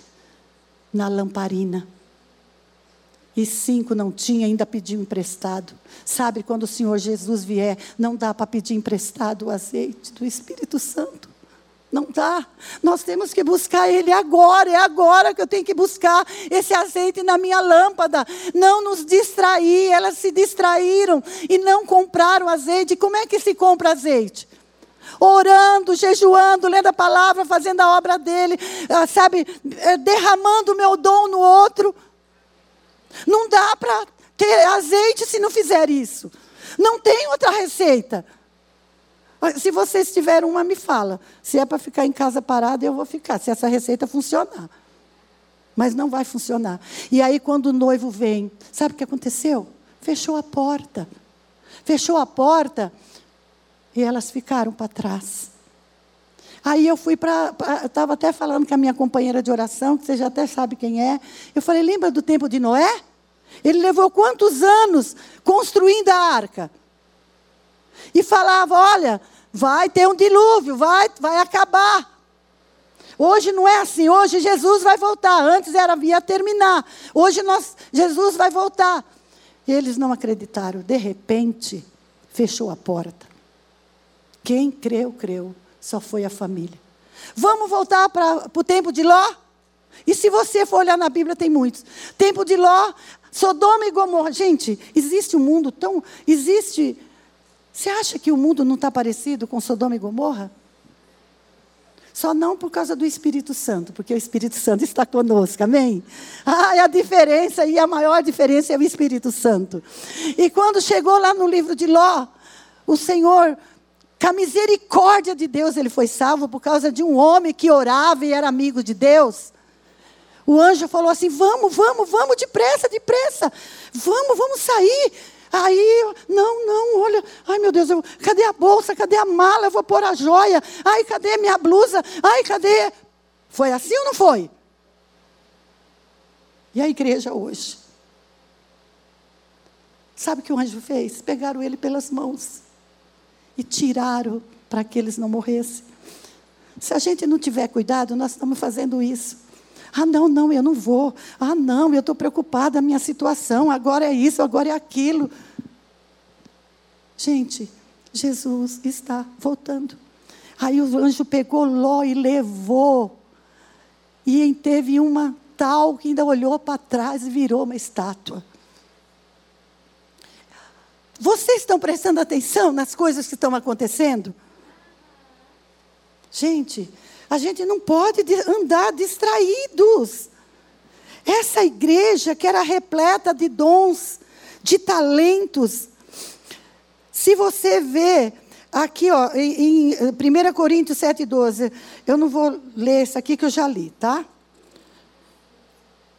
na lamparina. E cinco não tinha, ainda pediu emprestado. Sabe, quando o Senhor Jesus vier, não dá para pedir emprestado o azeite do Espírito Santo. Não dá. Nós temos que buscar Ele agora. É agora que eu tenho que buscar esse azeite na minha lâmpada. Não nos distrair. Elas se distraíram e não compraram azeite. Como é que se compra azeite? Orando, jejuando, lendo a palavra, fazendo a obra dele, ah, sabe, eh, derramando o meu dom no outro. Não dá para ter azeite se não fizer isso. Não tem outra receita. Se vocês tiverem uma, me fala. Se é para ficar em casa parada, eu vou ficar, se essa receita funcionar. Mas não vai funcionar. E aí, quando o noivo vem, sabe o que aconteceu? Fechou a porta. Fechou a porta e elas ficaram para trás. Aí eu fui para. Estava até falando com a minha companheira de oração, que você já até sabe quem é. Eu falei: lembra do tempo de Noé? Ele levou quantos anos construindo a arca? E falava: olha, vai ter um dilúvio, vai, vai acabar. Hoje não é assim, hoje Jesus vai voltar. Antes era ia terminar. Hoje nós, Jesus vai voltar. E eles não acreditaram. De repente, fechou a porta. Quem creu, creu. Só foi a família. Vamos voltar para o tempo de Ló? E se você for olhar na Bíblia, tem muitos. Tempo de Ló, Sodoma e Gomorra. Gente, existe um mundo tão. Existe você acha que o mundo não está parecido com Sodoma e Gomorra? Só não por causa do Espírito Santo, porque o Espírito Santo está conosco, amém? Ah, a diferença, e a maior diferença é o Espírito Santo. E quando chegou lá no livro de Ló, o Senhor Com a misericórdia de Deus ele foi salvo por causa de um homem que orava e era amigo de Deus. O anjo falou assim: Vamos, vamos, vamos, depressa, depressa. Vamos, vamos sair. Aí, não, não, olha, ai meu Deus, eu, cadê a bolsa? Cadê a mala? Eu vou pôr a joia. Ai, cadê minha blusa? Ai, cadê? Foi assim ou não foi? E a igreja hoje? Sabe o que o anjo fez? Pegaram ele pelas mãos e tiraram para que eles não morressem. Se a gente não tiver cuidado, nós estamos fazendo isso. Ah, não, não, eu não vou. Ah, não, eu estou preocupada, a minha situação, agora é isso, agora é aquilo. Gente, Jesus está voltando. Aí o anjo pegou Ló e levou. E teve uma tal que ainda olhou para trás e virou uma estátua. Vocês estão prestando atenção nas coisas que estão acontecendo? Gente, a gente não pode andar distraídos. Essa igreja que era repleta de dons, de talentos. Se você vê aqui, ó, em, em 1 Coríntios 7,12, eu não vou ler isso aqui que eu já li, tá?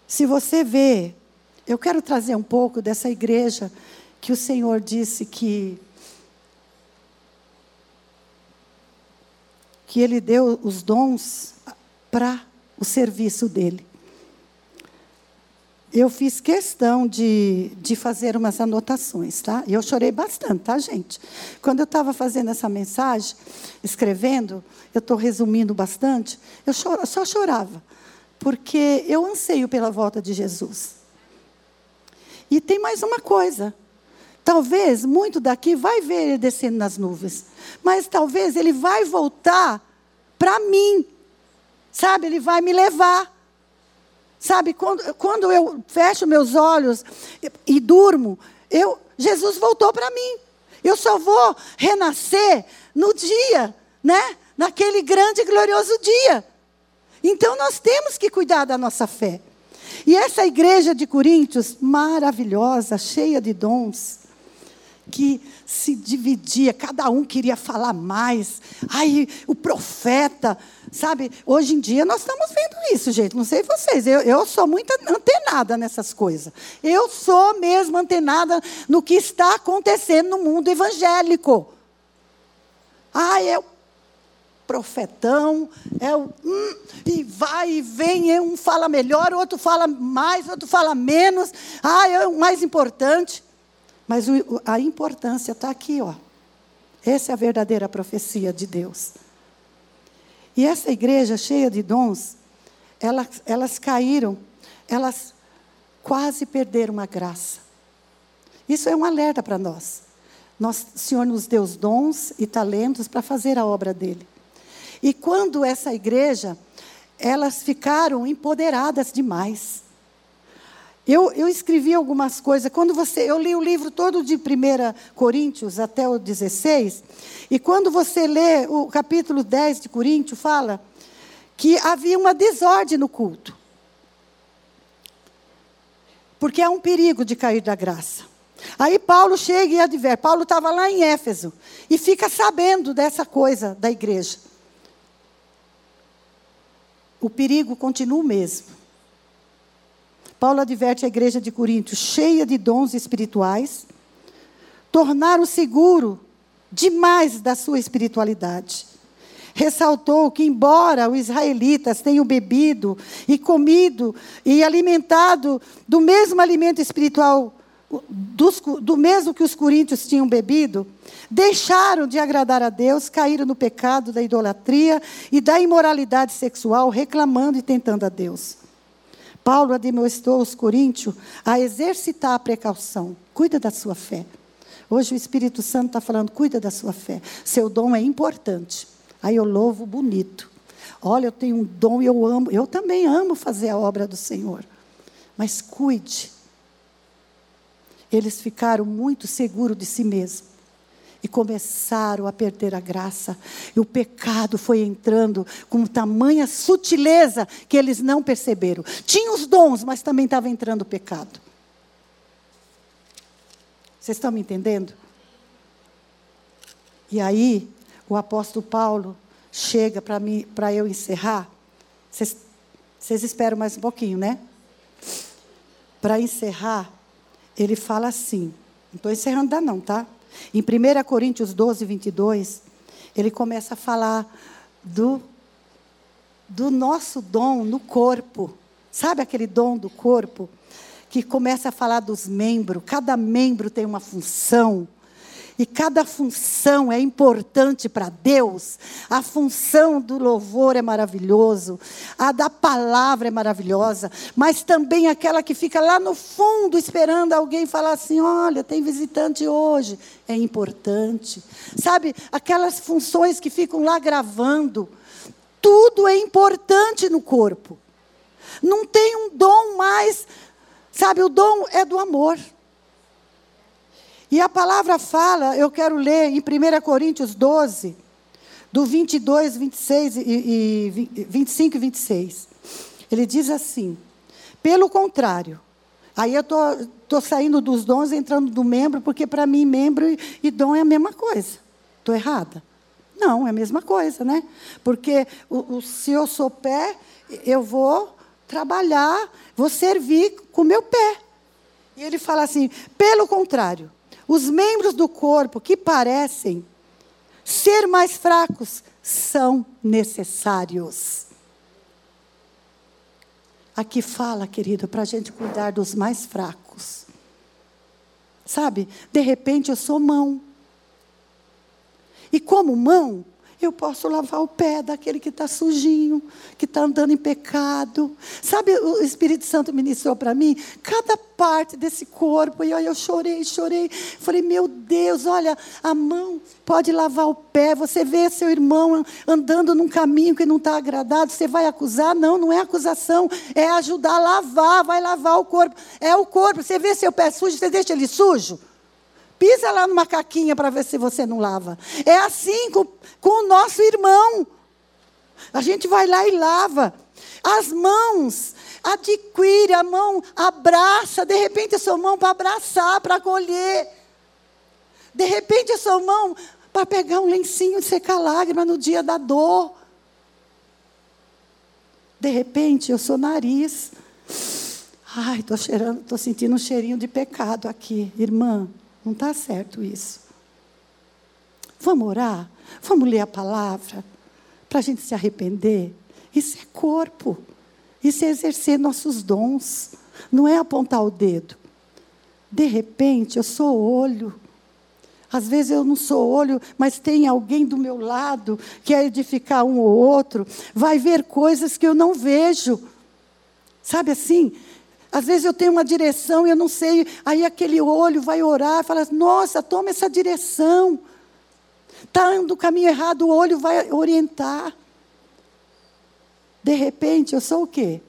Se você vê, eu quero trazer um pouco dessa igreja que o Senhor disse que que ele deu os dons para o serviço dele. Eu fiz questão de, de fazer umas anotações, tá? E eu chorei bastante, tá, gente? Quando eu estava fazendo essa mensagem, escrevendo, eu estou resumindo bastante, eu choro, só chorava, porque eu anseio pela volta de Jesus. E tem mais uma coisa. Talvez muito daqui vai ver ele descendo nas nuvens, mas talvez ele vai voltar para mim, sabe? Ele vai me levar. Sabe, quando, quando eu fecho meus olhos e, e durmo, eu, Jesus voltou para mim. Eu só vou renascer no dia, né? Naquele grande e glorioso dia. Então nós temos que cuidar da nossa fé. E essa igreja de Coríntios, maravilhosa, cheia de dons, que se dividia, cada um queria falar mais. Ai, o profeta, sabe? Hoje em dia nós estamos vendo isso, gente. Não sei vocês, eu, eu sou muito antenada nessas coisas. Eu sou mesmo antenada no que está acontecendo no mundo evangélico. Ai, é o profetão, é o. Hum, e vai e vem, um fala melhor, outro fala mais, outro fala menos. Ah, é o mais importante. Mas o, a importância está aqui, ó. Essa é a verdadeira profecia de Deus. E essa igreja cheia de dons, elas, elas caíram, elas quase perderam a graça. Isso é um alerta para nós. nós. O Senhor nos deu os dons e talentos para fazer a obra dele. E quando essa igreja, elas ficaram empoderadas demais. Eu, eu escrevi algumas coisas. Quando você, eu li o livro todo de 1 Coríntios até o 16, e quando você lê o capítulo 10 de Coríntios, fala que havia uma desordem no culto. Porque há um perigo de cair da graça. Aí Paulo chega e adverte. Paulo estava lá em Éfeso e fica sabendo dessa coisa da igreja. O perigo continua o mesmo. Paulo adverte a igreja de Corinto, cheia de dons espirituais, tornaram seguro demais da sua espiritualidade. Ressaltou que, embora os israelitas tenham bebido e comido e alimentado do mesmo alimento espiritual, dos, do mesmo que os coríntios tinham bebido, deixaram de agradar a Deus, caíram no pecado da idolatria e da imoralidade sexual, reclamando e tentando a Deus. Paulo admoestou os coríntios a exercitar a precaução. Cuida da sua fé. Hoje o Espírito Santo está falando, cuida da sua fé. Seu dom é importante. Aí eu louvo bonito. Olha, eu tenho um dom e eu amo. Eu também amo fazer a obra do Senhor. Mas cuide. Eles ficaram muito seguros de si mesmos e começaram a perder a graça. E o pecado foi entrando com tamanha sutileza que eles não perceberam. Tinham os dons, mas também estava entrando o pecado. Vocês estão me entendendo? E aí, o apóstolo Paulo chega para eu encerrar. Vocês esperam mais um pouquinho, né? Para encerrar, ele fala assim. Não estou encerrando ainda não, tá? Em 1 Coríntios 12, 22, ele começa a falar do, do nosso dom no corpo. Sabe aquele dom do corpo? Que começa a falar dos membros. Cada membro tem uma função. E cada função é importante para Deus. A função do louvor é maravilhoso, a da palavra é maravilhosa, mas também aquela que fica lá no fundo esperando alguém falar assim: "Olha, tem visitante hoje". É importante. Sabe, aquelas funções que ficam lá gravando, tudo é importante no corpo. Não tem um dom mais, sabe, o dom é do amor. E a palavra fala, eu quero ler em 1 Coríntios 12, do 22, 26 e, e 25 e 26. Ele diz assim: pelo contrário, aí eu estou saindo dos dons, entrando do membro, porque para mim membro e, e dom é a mesma coisa. Estou errada? Não, é a mesma coisa, né? Porque o, o, se eu sou pé, eu vou trabalhar, vou servir com o meu pé. E ele fala assim: pelo contrário, os membros do corpo que parecem ser mais fracos são necessários. Aqui fala, querido, para a gente cuidar dos mais fracos. Sabe, de repente eu sou mão. E como mão, eu posso lavar o pé daquele que está sujinho, que está andando em pecado. Sabe, o Espírito Santo ministrou para mim cada parte desse corpo. E aí eu chorei, chorei. Falei, meu Deus, olha, a mão pode lavar o pé. Você vê seu irmão andando num caminho que não está agradado, você vai acusar? Não, não é acusação, é ajudar a lavar, vai lavar o corpo. É o corpo. Você vê seu pé sujo, você deixa ele sujo? Pisa lá numa caquinha para ver se você não lava. É assim com, com o nosso irmão. A gente vai lá e lava. As mãos, adquire a mão, abraça. De repente, a sua mão para abraçar, para acolher. De repente, a sua mão para pegar um lencinho e secar lágrima no dia da dor. De repente, eu sou nariz. Ai, estou cheirando, estou sentindo um cheirinho de pecado aqui, irmã. Não está certo isso. Vamos orar? Vamos ler a palavra? Para a gente se arrepender? Isso é corpo. Isso é exercer nossos dons. Não é apontar o dedo. De repente, eu sou olho. Às vezes eu não sou olho, mas tem alguém do meu lado que é edificar um ou outro, vai ver coisas que eu não vejo. Sabe assim? Às vezes eu tenho uma direção e eu não sei, aí aquele olho vai orar e fala: Nossa, toma essa direção. Está indo o caminho errado, o olho vai orientar. De repente, eu sou o quê?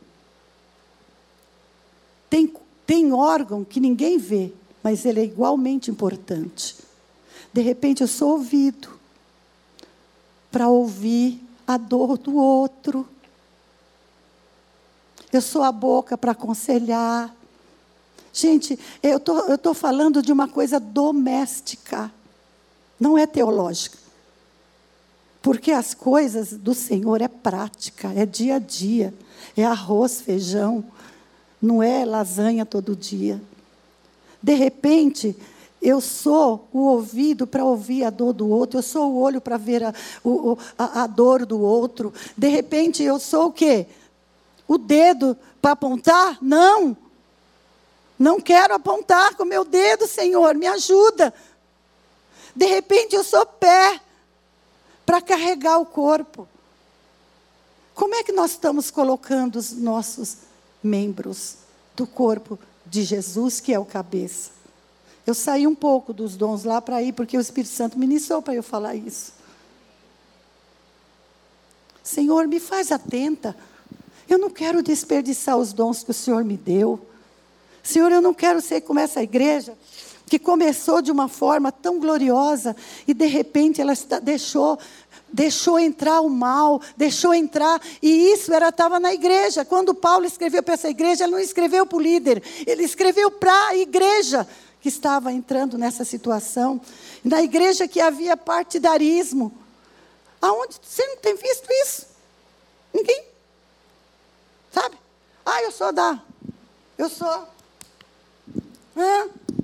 Tem, tem órgão que ninguém vê, mas ele é igualmente importante. De repente, eu sou ouvido para ouvir a dor do outro. Eu sou a boca para aconselhar. Gente, eu tô, estou falando de uma coisa doméstica, não é teológica. Porque as coisas do Senhor é prática, é dia a dia, é arroz, feijão, não é lasanha todo dia. De repente, eu sou o ouvido para ouvir a dor do outro, eu sou o olho para ver a, o, a, a dor do outro. De repente, eu sou o quê? O dedo para apontar? Não. Não quero apontar com o meu dedo, Senhor, me ajuda. De repente eu sou pé para carregar o corpo. Como é que nós estamos colocando os nossos membros do corpo de Jesus, que é o cabeça? Eu saí um pouco dos dons lá para ir, porque o Espírito Santo me iniciou para eu falar isso. Senhor, me faz atenta eu não quero desperdiçar os dons que o Senhor me deu. Senhor, eu não quero ser como essa igreja que começou de uma forma tão gloriosa e de repente ela deixou deixou entrar o mal, deixou entrar, e isso era estava na igreja. Quando Paulo escreveu para essa igreja, ele não escreveu para o líder, ele escreveu para a igreja que estava entrando nessa situação. Na igreja que havia partidarismo, Aonde você não tem visto isso? Ninguém. Sabe? Ah, eu sou da. Eu sou.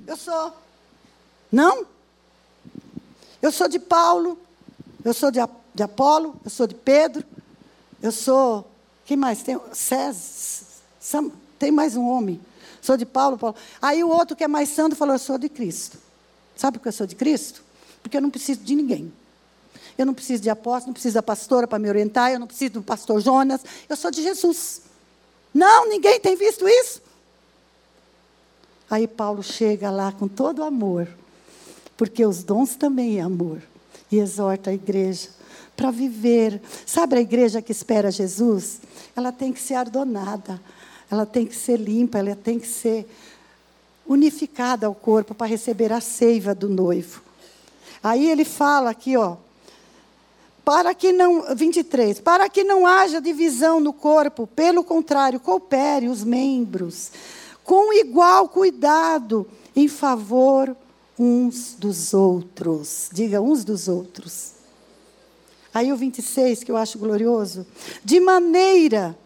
Eu sou. Não? Eu sou de Paulo. Eu sou de, de Apolo. Eu sou de Pedro. Eu sou. Quem mais tem? César. Tem mais um homem. Sou de Paulo, Paulo. Aí o outro que é mais santo falou: Eu sou de Cristo. Sabe por que eu sou de Cristo? Porque eu não preciso de ninguém. Eu não preciso de apóstolo, não preciso da pastora para me orientar, eu não preciso do pastor Jonas. Eu sou de Jesus. Não, ninguém tem visto isso. Aí Paulo chega lá com todo amor, porque os dons também é amor, e exorta a igreja para viver. Sabe a igreja que espera Jesus? Ela tem que ser ardonada, ela tem que ser limpa, ela tem que ser unificada ao corpo para receber a seiva do noivo. Aí ele fala aqui, ó, para que não 23, para que não haja divisão no corpo, pelo contrário, coopere os membros com igual cuidado em favor uns dos outros. Diga uns dos outros. Aí o 26, que eu acho glorioso. De maneira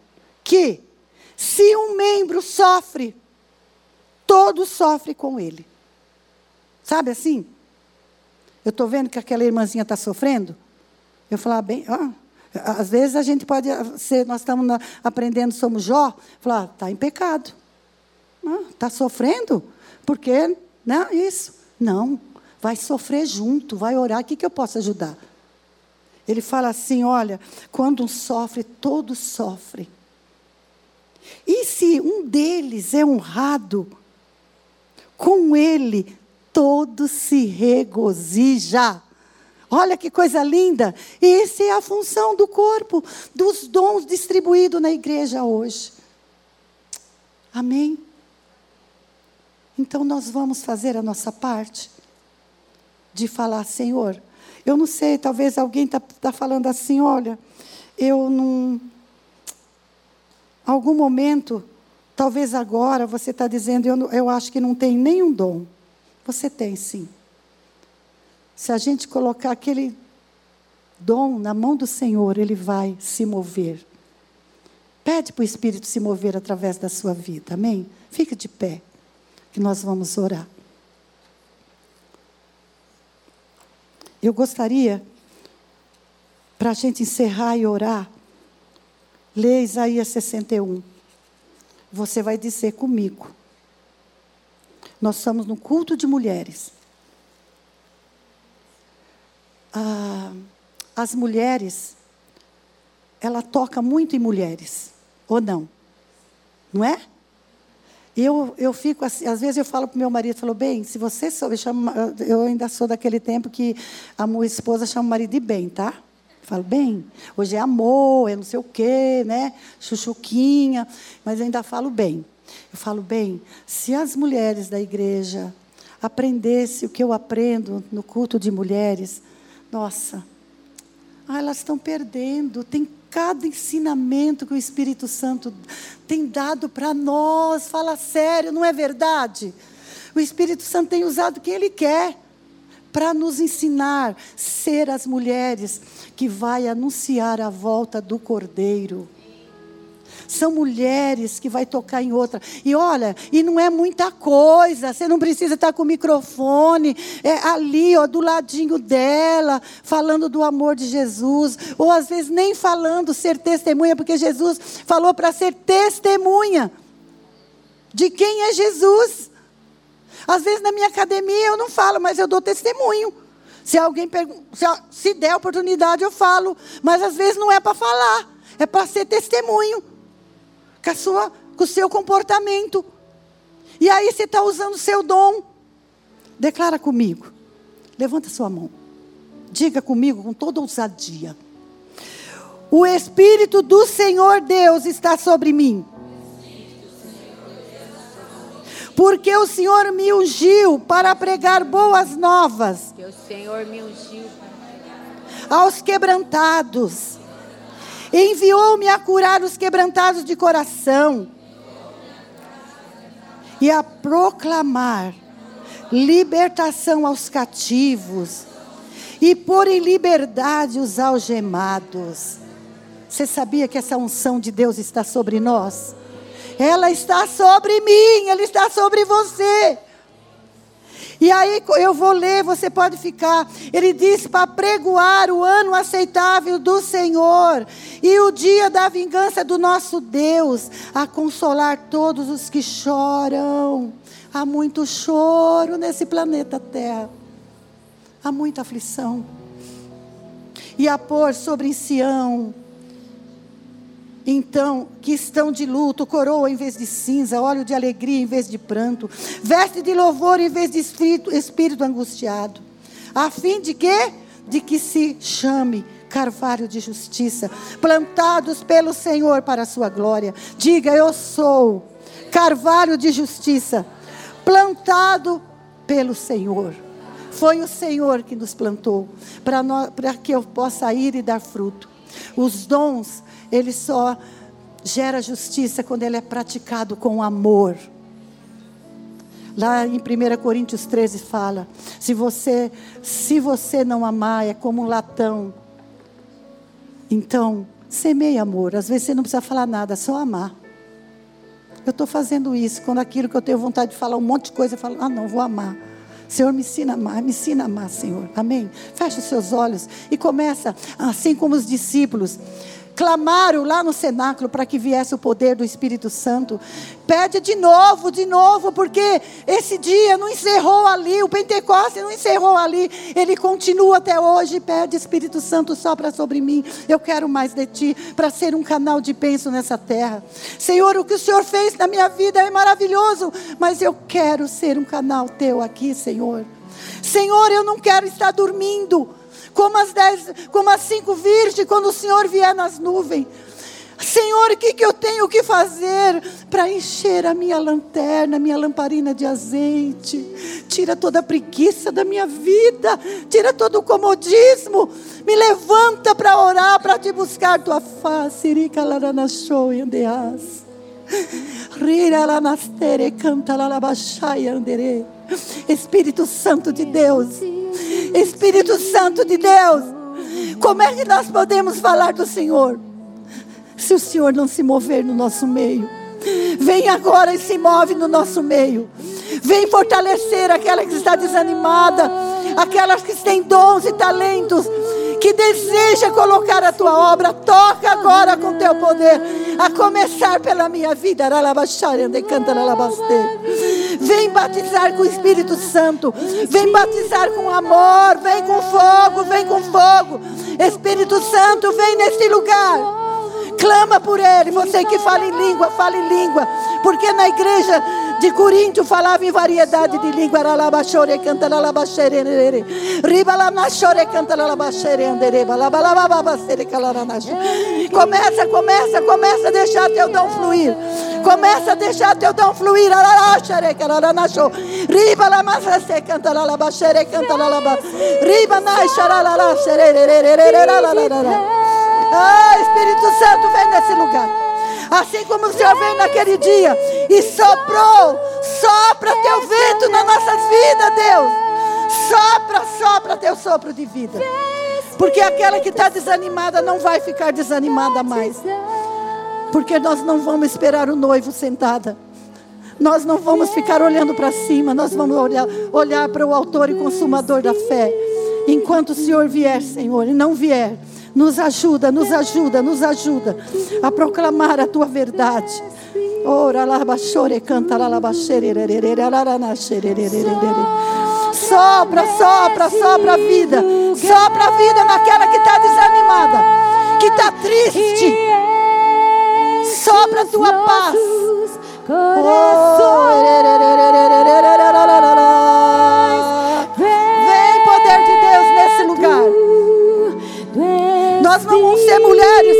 que, se um membro sofre, todo sofre com ele. Sabe assim? Eu estou vendo que aquela irmãzinha está sofrendo. Eu falar bem, ó, às vezes a gente pode ser, nós estamos na, aprendendo, somos Jó, falar, está em pecado. Está sofrendo? Porque, não, isso. Não, vai sofrer junto, vai orar. O que, que eu posso ajudar? Ele fala assim: olha, quando um sofre, todos sofrem. E se um deles é honrado, com ele todo se regozija. Olha que coisa linda! Essa é a função do corpo, dos dons distribuídos na igreja hoje. Amém? Então nós vamos fazer a nossa parte de falar, Senhor, eu não sei, talvez alguém está tá falando assim, olha, eu não. Algum momento, talvez agora, você está dizendo, eu, eu acho que não tem nenhum dom. Você tem sim. Se a gente colocar aquele dom na mão do Senhor, ele vai se mover. Pede para o Espírito se mover através da sua vida, amém? Fica de pé que nós vamos orar. Eu gostaria, para a gente encerrar e orar, ler Isaías 61. Você vai dizer comigo. Nós estamos no culto de mulheres. Ah, as mulheres, ela toca muito em mulheres, ou não? Não é? eu, eu fico assim, às vezes eu falo para o meu marido, falou, bem, se você souber, eu ainda sou daquele tempo que a minha esposa chama o marido de bem, tá? Falo, bem, hoje é amor, é não sei o quê, né? Chuchuquinha, mas eu ainda falo bem. Eu falo, bem, se as mulheres da igreja aprendessem o que eu aprendo no culto de mulheres, nossa, ah, elas estão perdendo, tem cada ensinamento que o Espírito Santo tem dado para nós. Fala sério, não é verdade? O Espírito Santo tem usado quem Ele quer para nos ensinar ser as mulheres que vai anunciar a volta do Cordeiro. São mulheres que vai tocar em outra. E olha, e não é muita coisa. Você não precisa estar com o microfone é ali, ó, do ladinho dela, falando do amor de Jesus, ou às vezes nem falando ser testemunha, porque Jesus falou para ser testemunha de quem é Jesus. Às vezes na minha academia eu não falo, mas eu dou testemunho. Se alguém se, se der oportunidade, eu falo. Mas às vezes não é para falar, é para ser testemunho com, a sua, com o seu comportamento. E aí você está usando o seu dom. Declara comigo. Levanta sua mão. Diga comigo com toda ousadia. O Espírito do Senhor Deus está sobre mim. Porque o Senhor me ungiu para pregar boas novas. Que o Senhor me ungiu aos quebrantados Enviou-me a curar os quebrantados de coração e a proclamar libertação aos cativos e pôr em liberdade os algemados. Você sabia que essa unção de Deus está sobre nós? Ela está sobre mim, ela está sobre você. E aí eu vou ler, você pode ficar. Ele diz para pregoar o ano aceitável do Senhor e o dia da vingança do nosso Deus, a consolar todos os que choram. Há muito choro nesse planeta Terra. Há muita aflição. E a pôr sobre Sião então, que estão de luto, coroa em vez de cinza, óleo de alegria em vez de pranto, veste de louvor em vez de espírito, espírito angustiado, a fim de que de que se chame carvalho de justiça, plantados pelo Senhor para a sua glória. Diga, eu sou carvalho de justiça, plantado pelo Senhor. Foi o Senhor que nos plantou para que eu possa ir e dar fruto. Os dons ele só gera justiça quando ele é praticado com amor. Lá em 1 Coríntios 13 fala: se você, se você não amar, é como um latão. Então, semeie amor. Às vezes você não precisa falar nada, só amar. Eu estou fazendo isso. Quando aquilo que eu tenho vontade de falar um monte de coisa, eu falo, ah, não, vou amar. Senhor, me ensina a amar, me ensina a amar, Senhor. Amém? Feche os seus olhos e começa, assim como os discípulos clamaram lá no cenáculo para que viesse o poder do Espírito Santo. Pede de novo, de novo, porque esse dia não encerrou ali, o Pentecostes não encerrou ali, ele continua até hoje. Pede Espírito Santo sopra sobre mim. Eu quero mais de ti para ser um canal de bênção nessa terra. Senhor, o que o Senhor fez na minha vida é maravilhoso, mas eu quero ser um canal teu aqui, Senhor. Senhor, eu não quero estar dormindo como as, dez, como as cinco virgens, quando o Senhor vier nas nuvens. Senhor, o que, que eu tenho que fazer para encher a minha lanterna, a minha lamparina de azeite? Tira toda a preguiça da minha vida, tira todo o comodismo, me levanta para orar, para te buscar tua face. Rica larana show e andeas. Rira canta la labachai andere. Espírito Santo de Deus. Espírito Santo de Deus. Como é que nós podemos falar do Senhor? Se o Senhor não se mover no nosso meio. Vem agora e se move no nosso meio. Vem fortalecer aquela que está desanimada, aquelas que têm dons e talentos que deseja colocar a tua obra, toca agora com teu poder, a começar pela minha vida. Vem batizar com o Espírito Santo, vem batizar com amor, vem com fogo, vem com fogo. Espírito Santo, vem neste lugar. Clama por ele, você que fala em língua, fala em língua, porque na igreja de Corinto falava em variedade de língua. Ribalamachore canta lalabaxere. Começa, começa, começa a deixar teu dom fluir. Começa a deixar teu dom fluir. Riba la massa se canta la la Assim como o Senhor veio naquele dia e soprou, sopra teu vento nas nossas vidas, Deus. Sopra, sopra teu sopro de vida. Porque aquela que está desanimada não vai ficar desanimada mais. Porque nós não vamos esperar o noivo sentada. Nós não vamos ficar olhando para cima, nós vamos olhar, olhar para o autor e consumador da fé. Enquanto o Senhor vier, Senhor, e não vier, nos ajuda, nos ajuda, nos ajuda a proclamar a tua verdade. Ora canta Sopra, sopra, sopra a vida. Sopra a vida naquela que está desanimada, que está triste. Sopra a tua paz. Oh, ser mulheres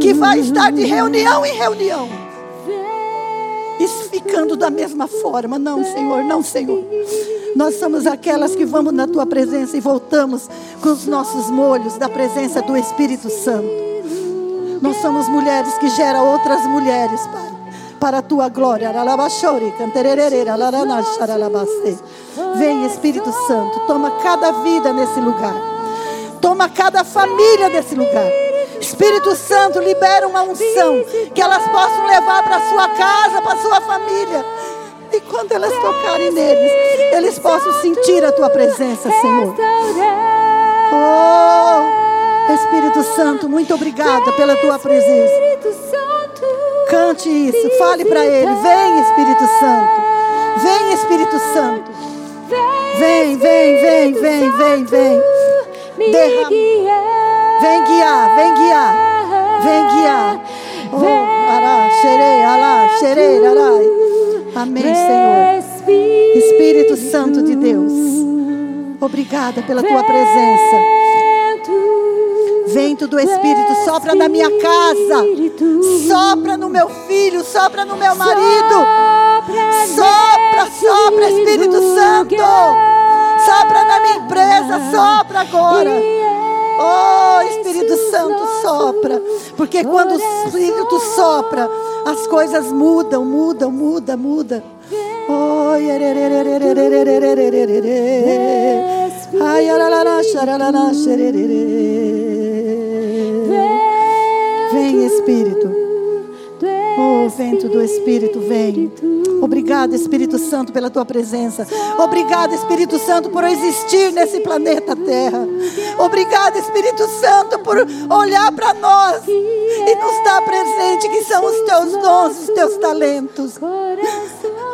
que vai estar de reunião em reunião. Isso ficando da mesma forma. Não, Senhor, não, Senhor. Nós somos aquelas que vamos na tua presença e voltamos com os nossos molhos da presença do Espírito Santo. Nós somos mulheres que geram outras mulheres, Pai para a tua glória. Vem, Espírito Santo, toma cada vida nesse lugar. Toma cada família nesse lugar. Espírito Santo, libera uma unção que elas possam levar para sua casa, para sua família. E quando elas tocarem neles, eles possam sentir a tua presença, Senhor. Oh, Espírito Santo, muito obrigada pela tua presença. Cante isso, fale para ele. Vem, Espírito Santo. Vem, Espírito Santo. Vem, vem, vem, vem, vem, vem. Derrama. Vem guiar, vem guiar. Vem guiar. Oh, ará, xerei, alá, xerei, arai. Amém, Senhor. Espírito Santo de Deus. Obrigada pela tua presença. Vento do Espírito sopra na minha casa, sopra no meu filho, sopra no meu marido. Sopra, sopra, Espírito Santo. Sopra na minha empresa, sopra agora. Oh, Espírito Santo, sopra. Porque quando o Espírito sopra, as coisas mudam, mudam, mudam, mudam. Oh, Ai, Vem, Espírito. Oh, vento do Espírito, vem. Obrigado, Espírito Santo, pela tua presença. Obrigado, Espírito Santo, por existir nesse planeta Terra. Obrigado, Espírito Santo, por olhar para nós e nos dar presente que são os teus dons, os teus talentos.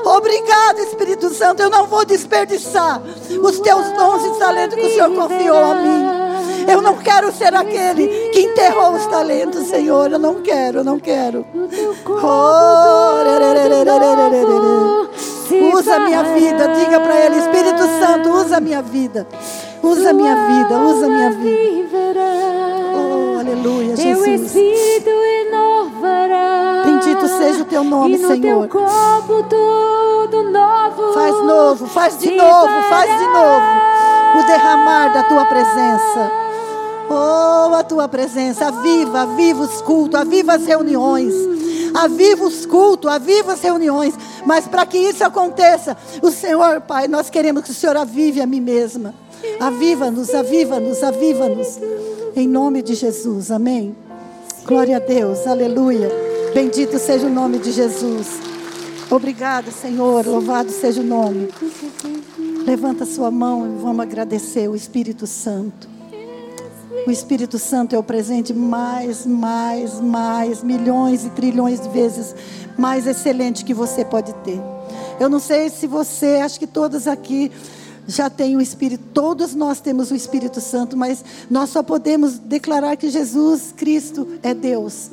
Obrigado, Espírito Santo. Eu não vou desperdiçar os teus dons e talentos que o Senhor confiou a mim. Eu não quero ser aquele que enterrou os talentos, Senhor. Eu não quero, eu não quero. Oh, usa a minha vida. Diga para Ele, Espírito Santo, usa a minha vida. Usa a minha vida, usa a minha vida. Oh, aleluia, Jesus. Bendito seja o teu nome, Senhor. Faz novo, faz de novo, faz de novo o derramar da tua presença. Oh, a tua presença, aviva, aviva os cultos, aviva as reuniões. Aviva os cultos, aviva as reuniões. Mas para que isso aconteça, o Senhor, Pai, nós queremos que o Senhor avive a mim mesma. Aviva-nos, aviva-nos, aviva-nos. Em nome de Jesus, amém. Glória a Deus, aleluia. Bendito seja o nome de Jesus. Obrigada, Senhor. Louvado seja o nome. Levanta sua mão e vamos agradecer o Espírito Santo. O Espírito Santo é o presente mais, mais, mais, milhões e trilhões de vezes mais excelente que você pode ter. Eu não sei se você, acho que todos aqui já têm o Espírito, todos nós temos o Espírito Santo, mas nós só podemos declarar que Jesus Cristo é Deus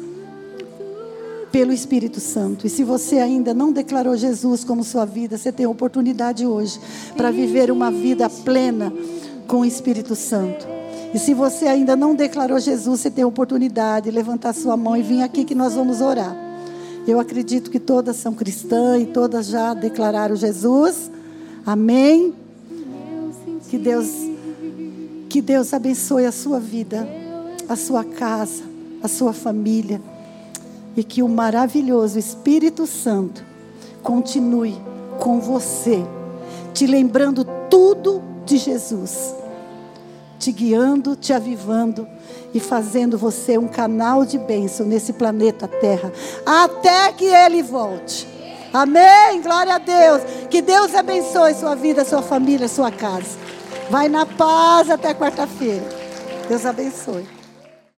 pelo Espírito Santo. E se você ainda não declarou Jesus como sua vida, você tem a oportunidade hoje para viver uma vida plena com o Espírito Santo. E se você ainda não declarou Jesus, você tem a oportunidade de levantar sua mão e vir aqui que nós vamos orar. Eu acredito que todas são cristãs e todas já declararam Jesus. Amém. Que Deus que Deus abençoe a sua vida, a sua casa, a sua família e que o maravilhoso Espírito Santo continue com você, te lembrando tudo de Jesus te guiando, te avivando e fazendo você um canal de bênção nesse planeta Terra, até que Ele volte. Amém? Glória a Deus. Que Deus abençoe sua vida, sua família, sua casa. Vai na paz até quarta-feira. Deus abençoe.